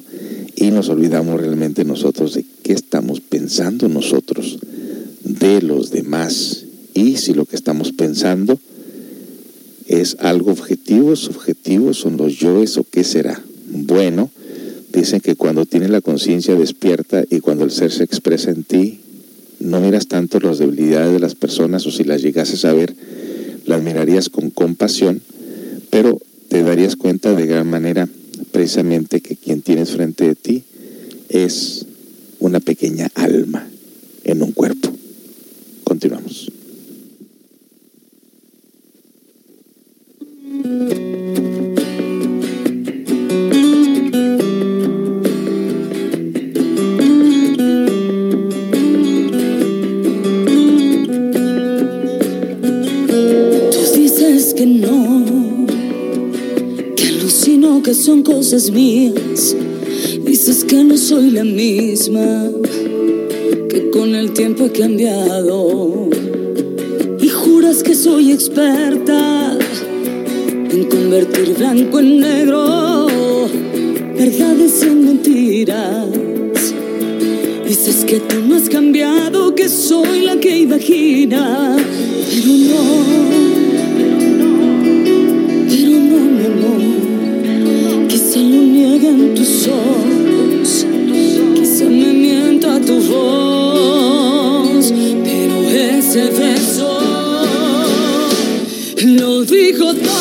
Y nos olvidamos realmente nosotros de qué estamos pensando nosotros de los demás. Y si lo que estamos pensando ¿Es algo objetivo, subjetivo? ¿Son los yoes o qué será? Bueno, dicen que cuando tienes la conciencia despierta y cuando el ser se expresa en ti, no miras tanto las debilidades de las personas o si las llegases a ver, las mirarías con compasión, pero te darías cuenta de gran manera precisamente que quien tienes frente de ti es una pequeña alma en un cuerpo. Continuamos. Que son cosas mías. Dices que no soy la misma, que con el tiempo he cambiado. Y juras que soy experta en convertir blanco en negro, verdades en mentiras. Dices que tú no has cambiado, que soy la que imagina, pero no, nieguen tus ojos, quizá me mienta tu voz, pero ese beso lo dijo todo.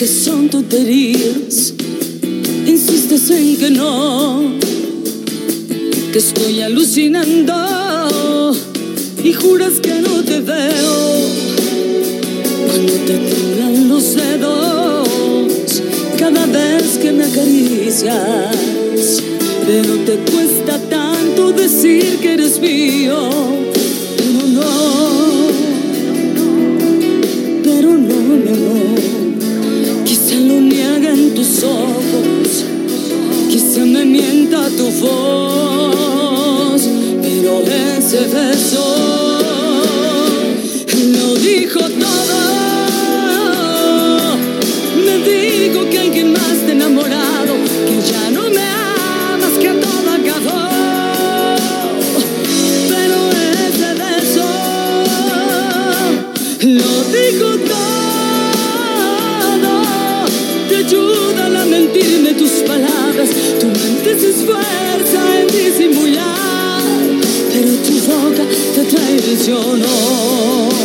Que son tonterías, insistes en que no, que estoy alucinando y juras que no te veo cuando te tiemblan los dedos cada vez que me acaricias. Pero te cuesta tanto decir que eres mío, pero ese traicionó.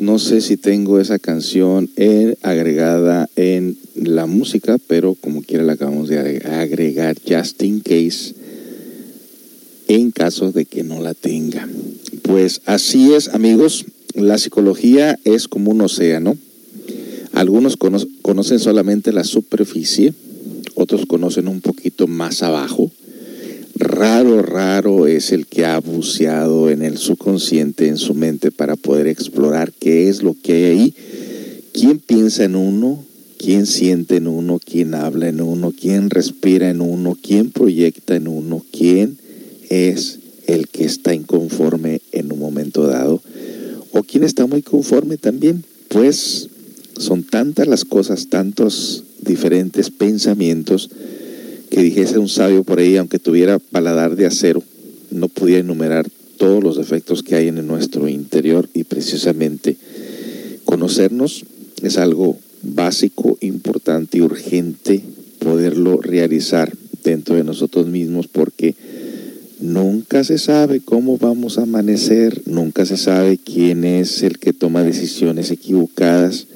No sé si tengo esa canción en- agregada en la música, pero como quiera la acabamos de agre- agregar just in case, en caso de que no la tenga. Pues así es, amigos. La psicología es como un océano. Algunos cono- conocen solamente la superficie nosotros conocen un poquito más abajo. Raro, raro es el que ha buceado en el subconsciente, en su mente, para poder explorar qué es lo que hay ahí, quién piensa en uno, quién siente en uno, quién habla en uno, quién respira en uno, quién proyecta en uno, quién es el que está inconforme en un momento dado o quién está muy conforme también. Pues son tantas las cosas, tantos diferentes pensamientos que dijese un sabio por ahí, aunque tuviera paladar de acero, no podía enumerar todos los defectos que hay en nuestro interior y precisamente conocernos es algo básico, importante y urgente poderlo realizar dentro de nosotros mismos porque nunca se sabe cómo vamos a amanecer, nunca se sabe quién es el que toma decisiones equivocadas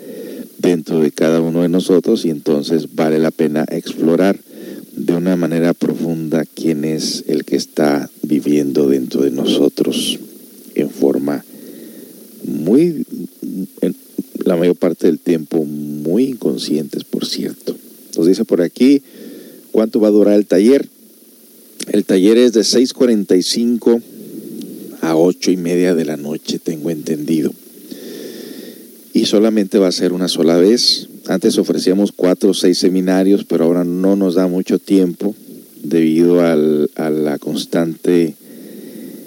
dentro de cada uno de nosotros y entonces vale la pena explorar de una manera profunda quién es el que está viviendo dentro de nosotros en forma muy, en la mayor parte del tiempo, muy inconscientes, por cierto. Nos dice por aquí, ¿cuánto va a durar el taller? El taller es de 6.45 a 8 y media de la noche, tengo entendido. Y solamente va a ser una sola vez. Antes ofrecíamos cuatro o seis seminarios, pero ahora no nos da mucho tiempo debido al, a la constante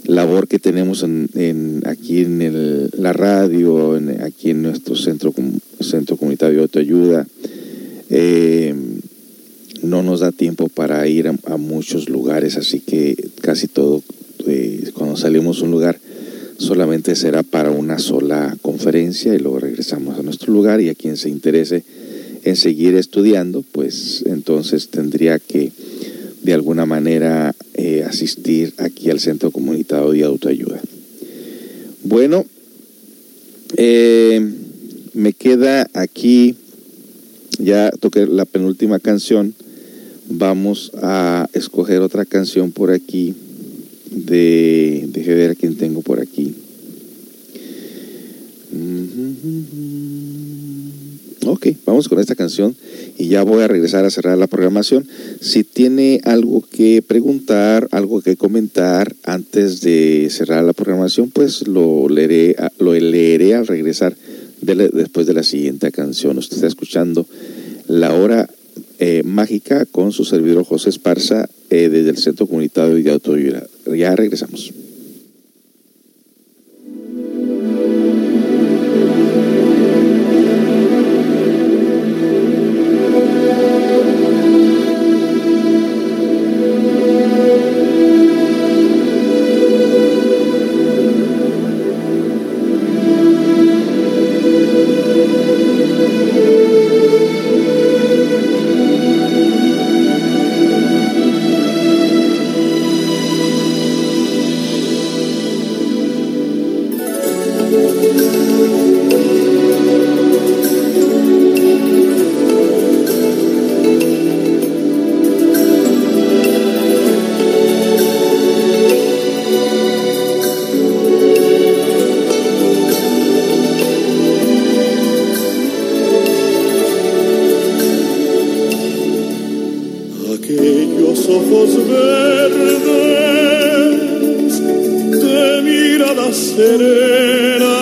labor que tenemos en, en- aquí en el- la radio, en- aquí en nuestro centro, centro comunitario de autoayuda. Eh, no nos da tiempo para ir a, a muchos lugares, así que casi todo, eh, cuando salimos a un lugar, solamente será para una sola conferencia y luego regresamos a nuestro lugar y a quien se interese en seguir estudiando, pues entonces tendría que de alguna manera eh, asistir aquí al Centro Comunitario de Autoayuda. Bueno, eh, me queda aquí, ya toqué la penúltima canción, vamos a escoger otra canción por aquí de, deje ver quién tengo por aquí. Ok, vamos con esta canción y ya voy a regresar a cerrar la programación. Si tiene algo que preguntar, algo que comentar antes de cerrar la programación, pues lo leeré, lo leeré al regresar de después de la siguiente canción. Usted está escuchando La Hora eh, Mágica con su servidor José Esparza eh, desde el Centro Comunitario de Autoayuda. Ya regresamos. Mirada serena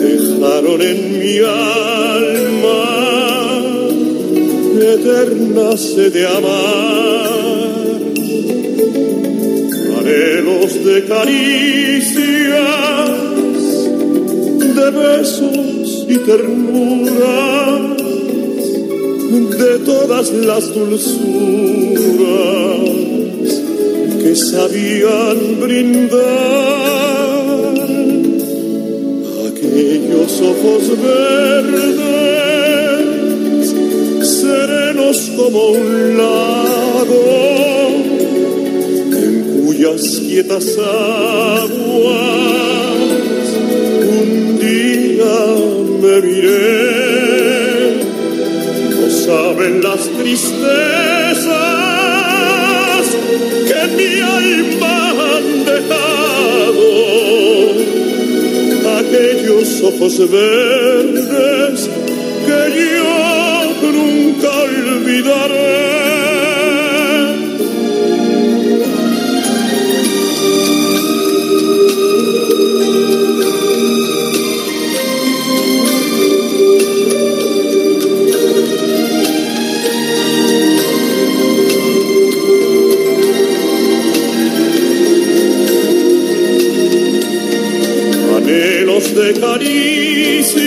dejaron en mi alma eterna sed de amar. Anhelos de caricias de besos y ternuras de todas las dulzuras que sabían brindar. Aquellos ojos verdes, serenos como un lago, en cuyas quietas aguas un día me miré. No saben las tristezas que mi alma han dejado aquellos ojos verdes que yo nunca olvidaré. De caricias,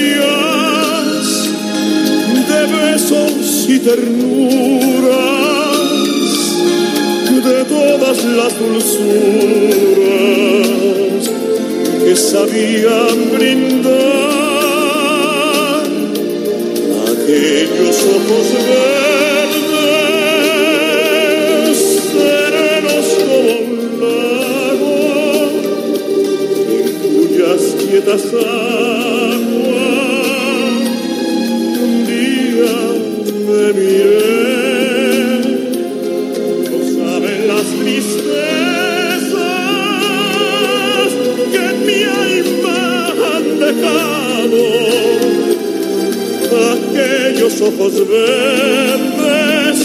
de besos y ternuras, de todas las dulzuras que sabían brindar. Aquellos ojos verdes, quietas aguas un día me miré. No saben las tristezas que mi alma han dejado aquellos ojos verdes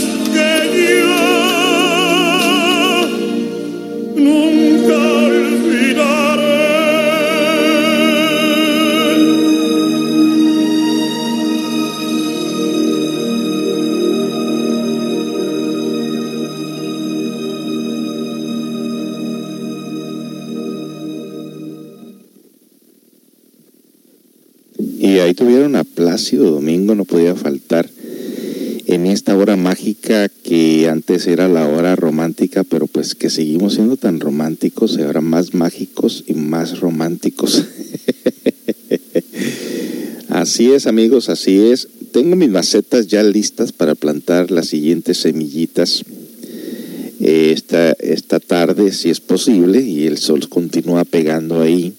Plácido Domingo, no podía faltar en esta hora mágica que antes era la hora romántica, pero pues que seguimos siendo tan románticos ahora más mágicos y más románticos. (laughs) así es amigos, así es. Tengo mis macetas ya listas para plantar las siguientes semillitas eh, esta, esta tarde, si es posible, y el sol continúa pegando ahí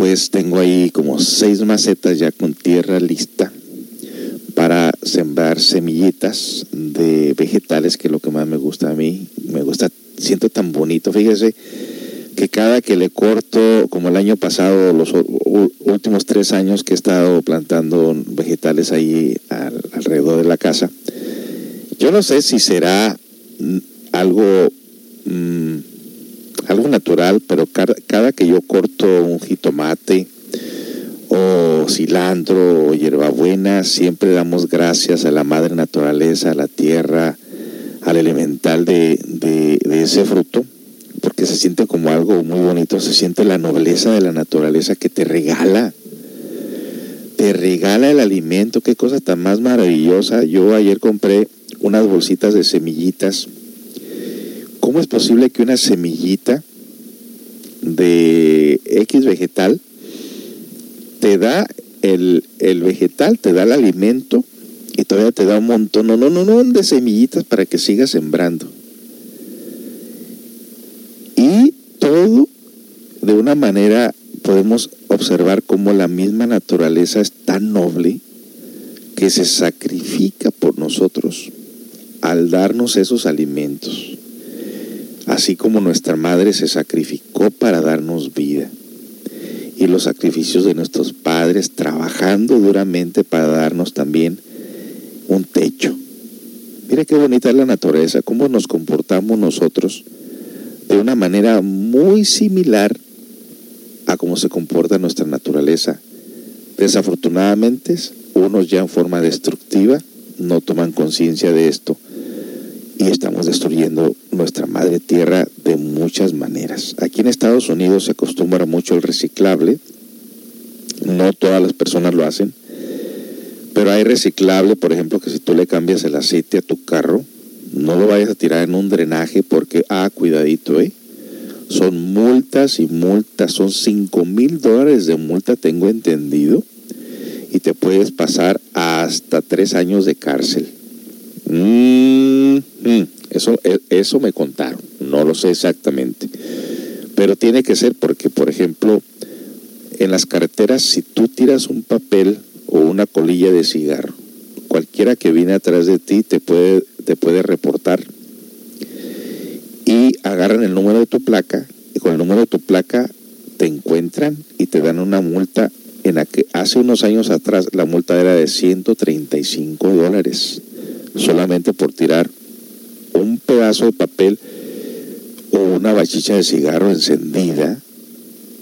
pues tengo ahí como seis macetas ya con tierra lista para sembrar semillitas de vegetales, que es lo que más me gusta a mí. Me gusta, siento tan bonito, fíjese que cada que le corto, como el año pasado, los últimos tres años que he estado plantando vegetales ahí al- alrededor de la casa, yo no sé si será mm, algo mm, algo natural, pero cada, cada que yo corto un jitomate o cilantro o hierbabuena, siempre damos gracias a la madre naturaleza, a la tierra, al elemental de, de- de ese fruto, porque se siente como algo muy bonito, se siente la nobleza de la naturaleza que te regala, te regala el alimento, qué cosa tan más maravillosa. Yo ayer compré unas bolsitas de semillitas ¿Cómo es posible que una semillita de X vegetal te da el, el vegetal, te da el alimento y todavía te da un montón, no, no, no, no, de semillitas para que sigas sembrando? Y todo de una manera podemos observar cómo la misma naturaleza es tan noble que se sacrifica por nosotros al darnos esos alimentos así como nuestra madre se sacrificó para darnos vida, y los sacrificios de nuestros padres trabajando duramente para darnos también un techo. Mire qué bonita es la naturaleza, cómo nos comportamos nosotros de una manera muy similar a cómo se comporta nuestra naturaleza. Desafortunadamente, unos ya en forma destructiva no toman conciencia de esto y estamos destruyendo nuestra madre tierra de muchas maneras. Aquí en Estados Unidos se acostumbra mucho el reciclable, no todas las personas lo hacen, pero hay reciclable, por ejemplo, que si tú le cambias el aceite a tu carro, no lo vayas a tirar en un drenaje porque, ah, cuidadito, ¿eh? Son multas y multas, son 5 mil dólares de multa, tengo entendido, y te puedes pasar hasta tres años de cárcel. Mm, mm, eso, e- eso me contaron, no lo sé exactamente. Pero tiene que ser porque, por ejemplo, en las carreteras, si tú tiras un papel o una colilla de cigarro, cualquiera que viene atrás de ti te puede, te puede reportar. Y agarran el número de tu placa, y con el número de tu placa te encuentran y te dan una multa en la que hace unos años atrás la multa era de 135 dólares. Solamente por tirar un pedazo de papel o una bachicha de cigarro encendida,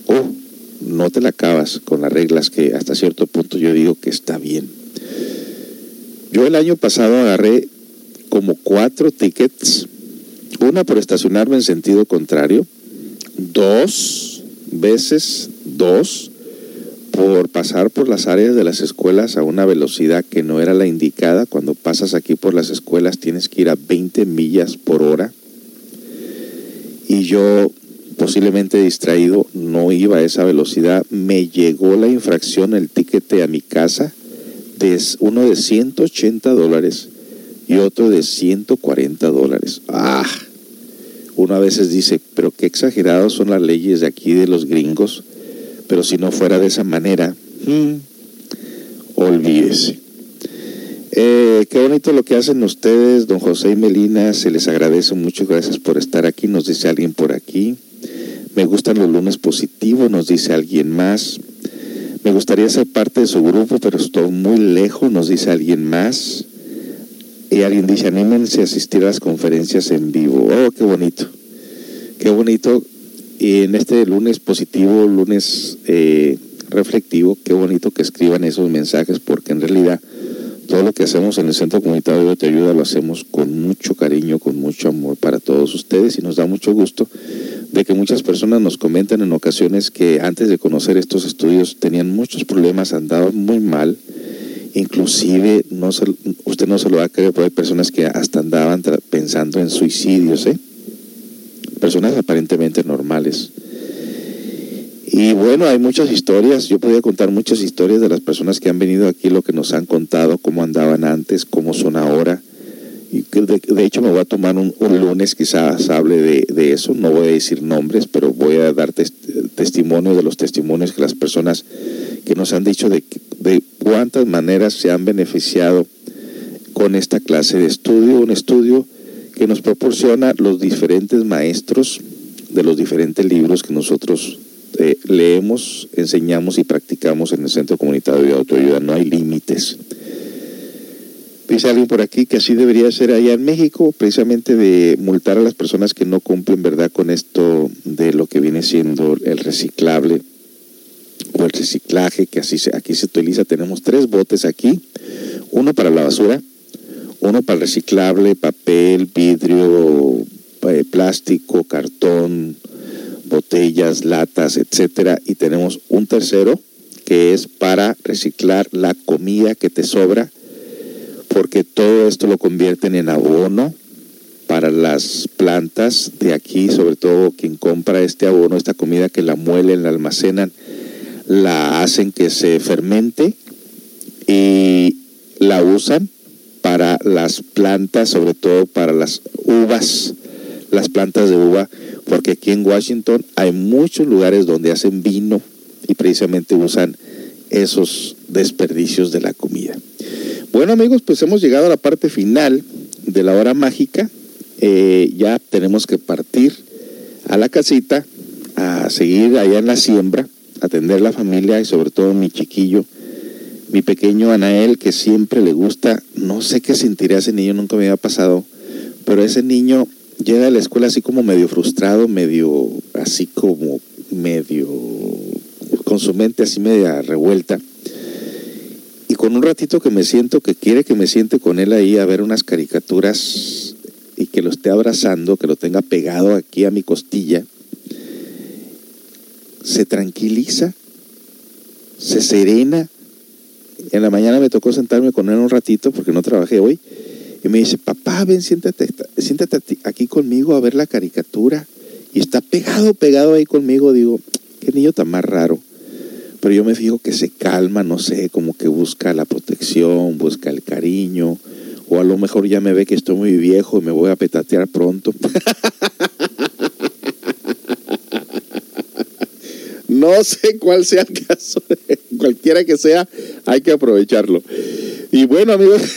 o no te la acabas con las reglas que hasta cierto punto yo digo que está bien. Yo el año pasado agarré como cuatro tickets, una por estacionarme en sentido contrario, dos veces, dos por pasar por las áreas de las escuelas a una velocidad que no era la indicada. Cuando pasas aquí por las escuelas tienes que ir a 20 millas por hora. Y yo, posiblemente distraído, no iba a esa velocidad. Me llegó la infracción, el tiquete a mi casa, de uno de 180 dólares y otro de 140 dólares. ¡Ah! Uno a veces dice, pero qué exagerados son las leyes de aquí de los gringos pero si no fuera de esa manera, hmm, olvídese. Eh, qué bonito lo que hacen ustedes, don José y Melina, se les agradece mucho, gracias por estar aquí, nos dice alguien por aquí. Me gustan los lunes positivos, nos dice alguien más. Me gustaría ser parte de su grupo, pero estoy muy lejos, nos dice alguien más. Y alguien dice, anímense a asistir a las conferencias en vivo. Oh, qué bonito. Qué bonito en este lunes positivo, lunes eh, reflectivo, qué bonito que escriban esos mensajes porque en realidad todo lo que hacemos en el Centro Comunitario de Te Ayuda lo hacemos con mucho cariño, con mucho amor para todos ustedes y nos da mucho gusto de que muchas personas nos comentan en ocasiones que antes de conocer estos estudios tenían muchos problemas, andaban muy mal, inclusive no usted no se lo va a creer, pero hay personas que hasta andaban pensando en suicidios, ¿eh? Personas aparentemente normales. Y bueno, hay muchas historias, yo podría contar muchas historias de las personas que han venido aquí, lo que nos han contado, cómo andaban antes, cómo son ahora. Y de, de hecho me voy a tomar un, lunes, quizás hable de, eso, no voy a decir nombres, pero voy a dar testimonio de los testimonios que las personas que nos han dicho de, de cuántas maneras se han beneficiado con esta clase de estudio, un estudio que nos proporciona los diferentes maestros de los diferentes libros que nosotros eh, leemos, enseñamos y practicamos en el Centro Comunitario de Autoayuda. No hay límites. Dice alguien por aquí que así debería ser allá en México, precisamente de multar a las personas que no cumplen, ¿verdad?, con esto de lo que viene siendo el reciclable o el reciclaje, que así se, aquí se utiliza. Tenemos tres botes aquí, uno para la basura, uno para reciclable, papel, vidrio, eh, plástico, cartón, botellas, latas, etcétera, y tenemos un tercero que es para reciclar la comida que te sobra, porque todo esto lo convierten en abono para las plantas de aquí, sobre todo quien compra este abono, esta comida que la muelen, la almacenan, la hacen que se fermente y la usan para las plantas, sobre todo para las uvas, las plantas de uva, porque aquí en Washington hay muchos lugares donde hacen vino y precisamente usan esos desperdicios de la comida. Bueno amigos, pues hemos llegado a la parte final de la hora mágica. Eh, ya tenemos que partir a la casita, a seguir allá en la siembra, atender la familia y sobre todo mi chiquillo mi pequeño Anael, que siempre le gusta, no sé qué sentiría ese niño, nunca me había pasado, pero ese niño llega a la escuela así como medio frustrado, medio así como medio con su mente así media revuelta. Y con un ratito que me siento, que quiere que me siente con él ahí a ver unas caricaturas y que lo esté abrazando, que lo tenga pegado aquí a mi costilla, se tranquiliza, se serena en la mañana me tocó sentarme con él un ratito porque no trabajé hoy. Y me dice, papá, ven, siéntate, siéntate aquí conmigo a ver la caricatura. Y está pegado, pegado ahí conmigo. Digo, qué niño tan más raro. Pero yo me fijo que se calma, no sé, como que busca la protección, busca el cariño. O a lo mejor ya me ve que estoy muy viejo y me voy a petatear pronto. (laughs) no sé cuál sea el caso, cualquiera que sea, hay que aprovecharlo. Y bueno, amigos, (laughs)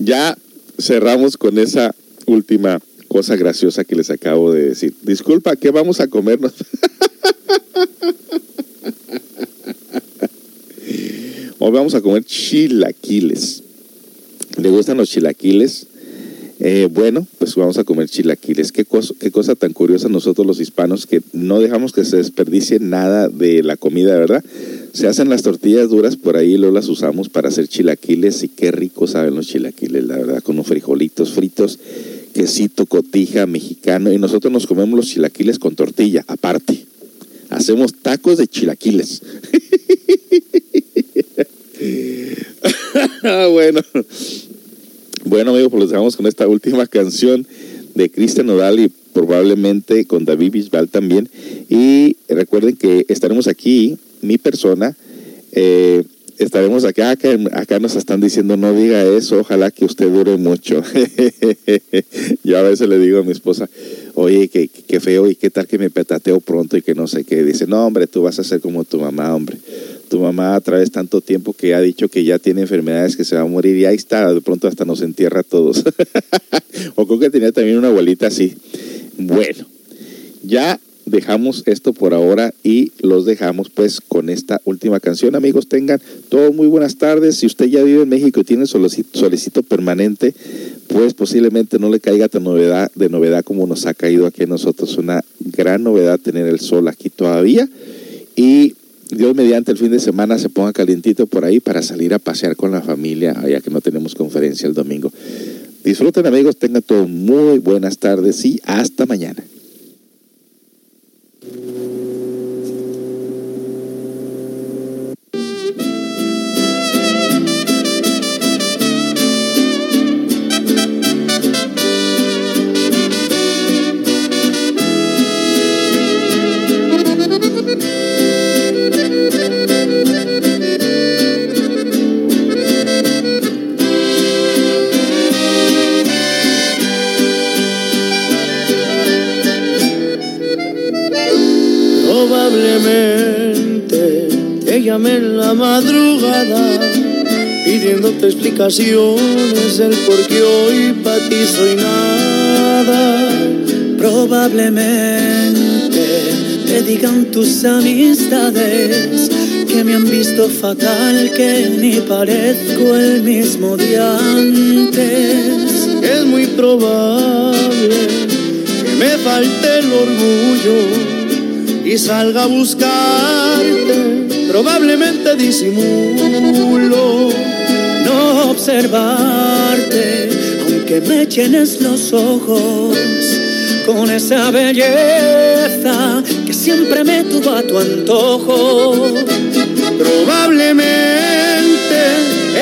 ya cerramos con esa última cosa graciosa que les acabo de decir. Disculpa, ¿qué vamos a comernos? (laughs) Hoy vamos a comer chilaquiles. ¿Le gustan los chilaquiles? Eh, bueno, pues vamos a comer chilaquiles. ¿Qué cosa, qué cosa tan curiosa nosotros los hispanos que no dejamos que se desperdicie nada de la comida, ¿verdad? Se hacen las tortillas duras por ahí, luego las usamos para hacer chilaquiles y qué rico saben los chilaquiles, la verdad, con unos frijolitos fritos, quesito, cotija, mexicano y nosotros nos comemos los chilaquiles con tortilla, aparte. Hacemos tacos de chilaquiles. (laughs) Bueno. Bueno, amigos, pues los dejamos con esta (laughs) última canción de Cristian Nodal y probablemente con David Bisbal también. Y recuerden que estaremos aquí, mi persona, eh, estaremos acá, acá, acá nos están diciendo no diga eso, ojalá que usted dure mucho. (laughs) Yo a veces le digo a mi esposa, oye, qué, qué feo y qué tal que me petateo pronto y que no sé qué. Dice, no, hombre, tú vas a ser como tu mamá, hombre. Tu mamá a través tanto tiempo que ha dicho que ya tiene enfermedades, que se va a morir y ahí está, de pronto hasta nos entierra a todos. (laughs) o creo que tenía también una abuelita así. Bueno, ya dejamos esto por ahora y los dejamos pues con esta última canción. Amigos, tengan todos muy buenas tardes. Si usted ya vive en México y tiene solicito permanente, pues posiblemente no le caiga tan novedad de novedad como nos ha caído aquí a nosotros. Una gran novedad tener el sol aquí todavía y Dios mediante el fin de semana se ponga calientito por ahí para salir a pasear con la familia, allá que no tenemos conferencia el domingo. Disfruten amigos, tengan todos muy buenas tardes y hasta mañana. Pidiéndote explicaciones del por qué hoy para ti soy nada. Probablemente te digan tus amistades que me han visto fatal, que ni parezco el mismo de antes. Es muy probable que me falte el orgullo y salga a buscarte. Probablemente disimulo observarte, aunque me llenes los ojos con esa belleza que siempre me tuvo a tu antojo. Probablemente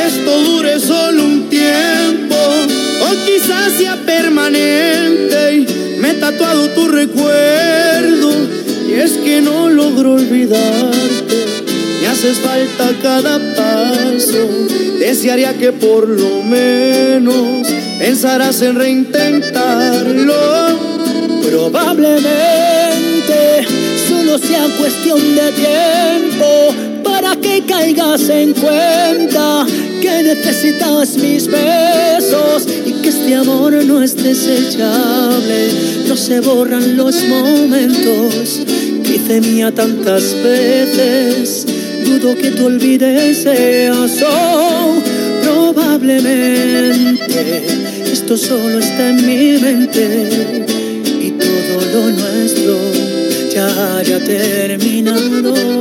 esto dure solo un tiempo, o quizás sea permanente y me he tatuado tu recuerdo. Y es que no logro olvidarte, falta cada paso. Desearía que por lo menos pensarás en reintentarlo. Probablemente solo sea cuestión de tiempo para que caigas en cuenta que necesitas mis besos y que este amor no es desechable. No se borran los momentos que hice mía tantas veces. Dudo que tú olvides eso. Probablemente esto solo está en mi mente y todo lo nuestro ya haya terminado.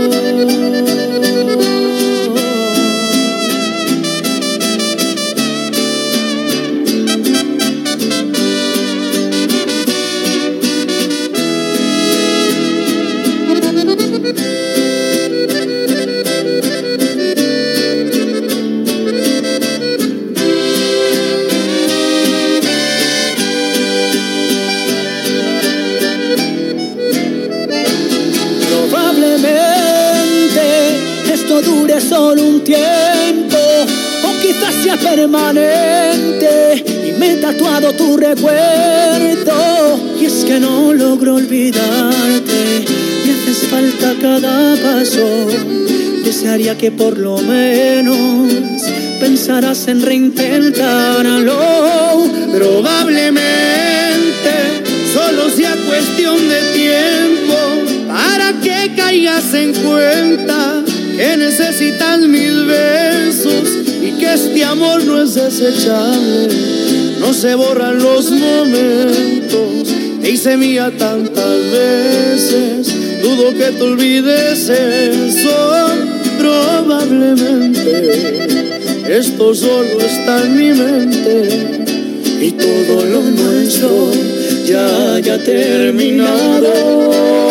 Permanente y me he tatuado tu recuerdo. Y es que no logro olvidarte. Me haces falta cada paso. Desearía que por lo menos pensarás en reintentarlo. Probablemente solo sea cuestión de tiempo para que caigas en cuenta que necesitas mis besos este amor no es desechable, no se borran los momentos. Te hice mía tantas veces, dudo que te olvides eso. Probablemente esto solo está en mi mente y todo lo nuestro ya haya terminado.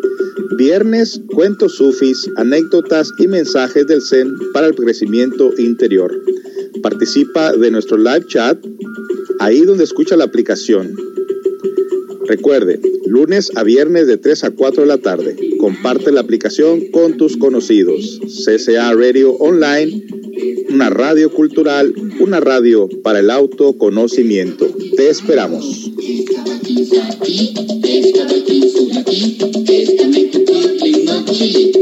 Viernes, cuentos sufis, anécdotas y mensajes del Zen para el crecimiento interior. Participa de nuestro live chat ahí donde escucha la aplicación. Recuerde, lunes a viernes de 3 a 4 de la tarde. Comparte la aplicación con tus conocidos. CCA Radio Online, una radio cultural, una radio para el autoconocimiento. Te esperamos. Esta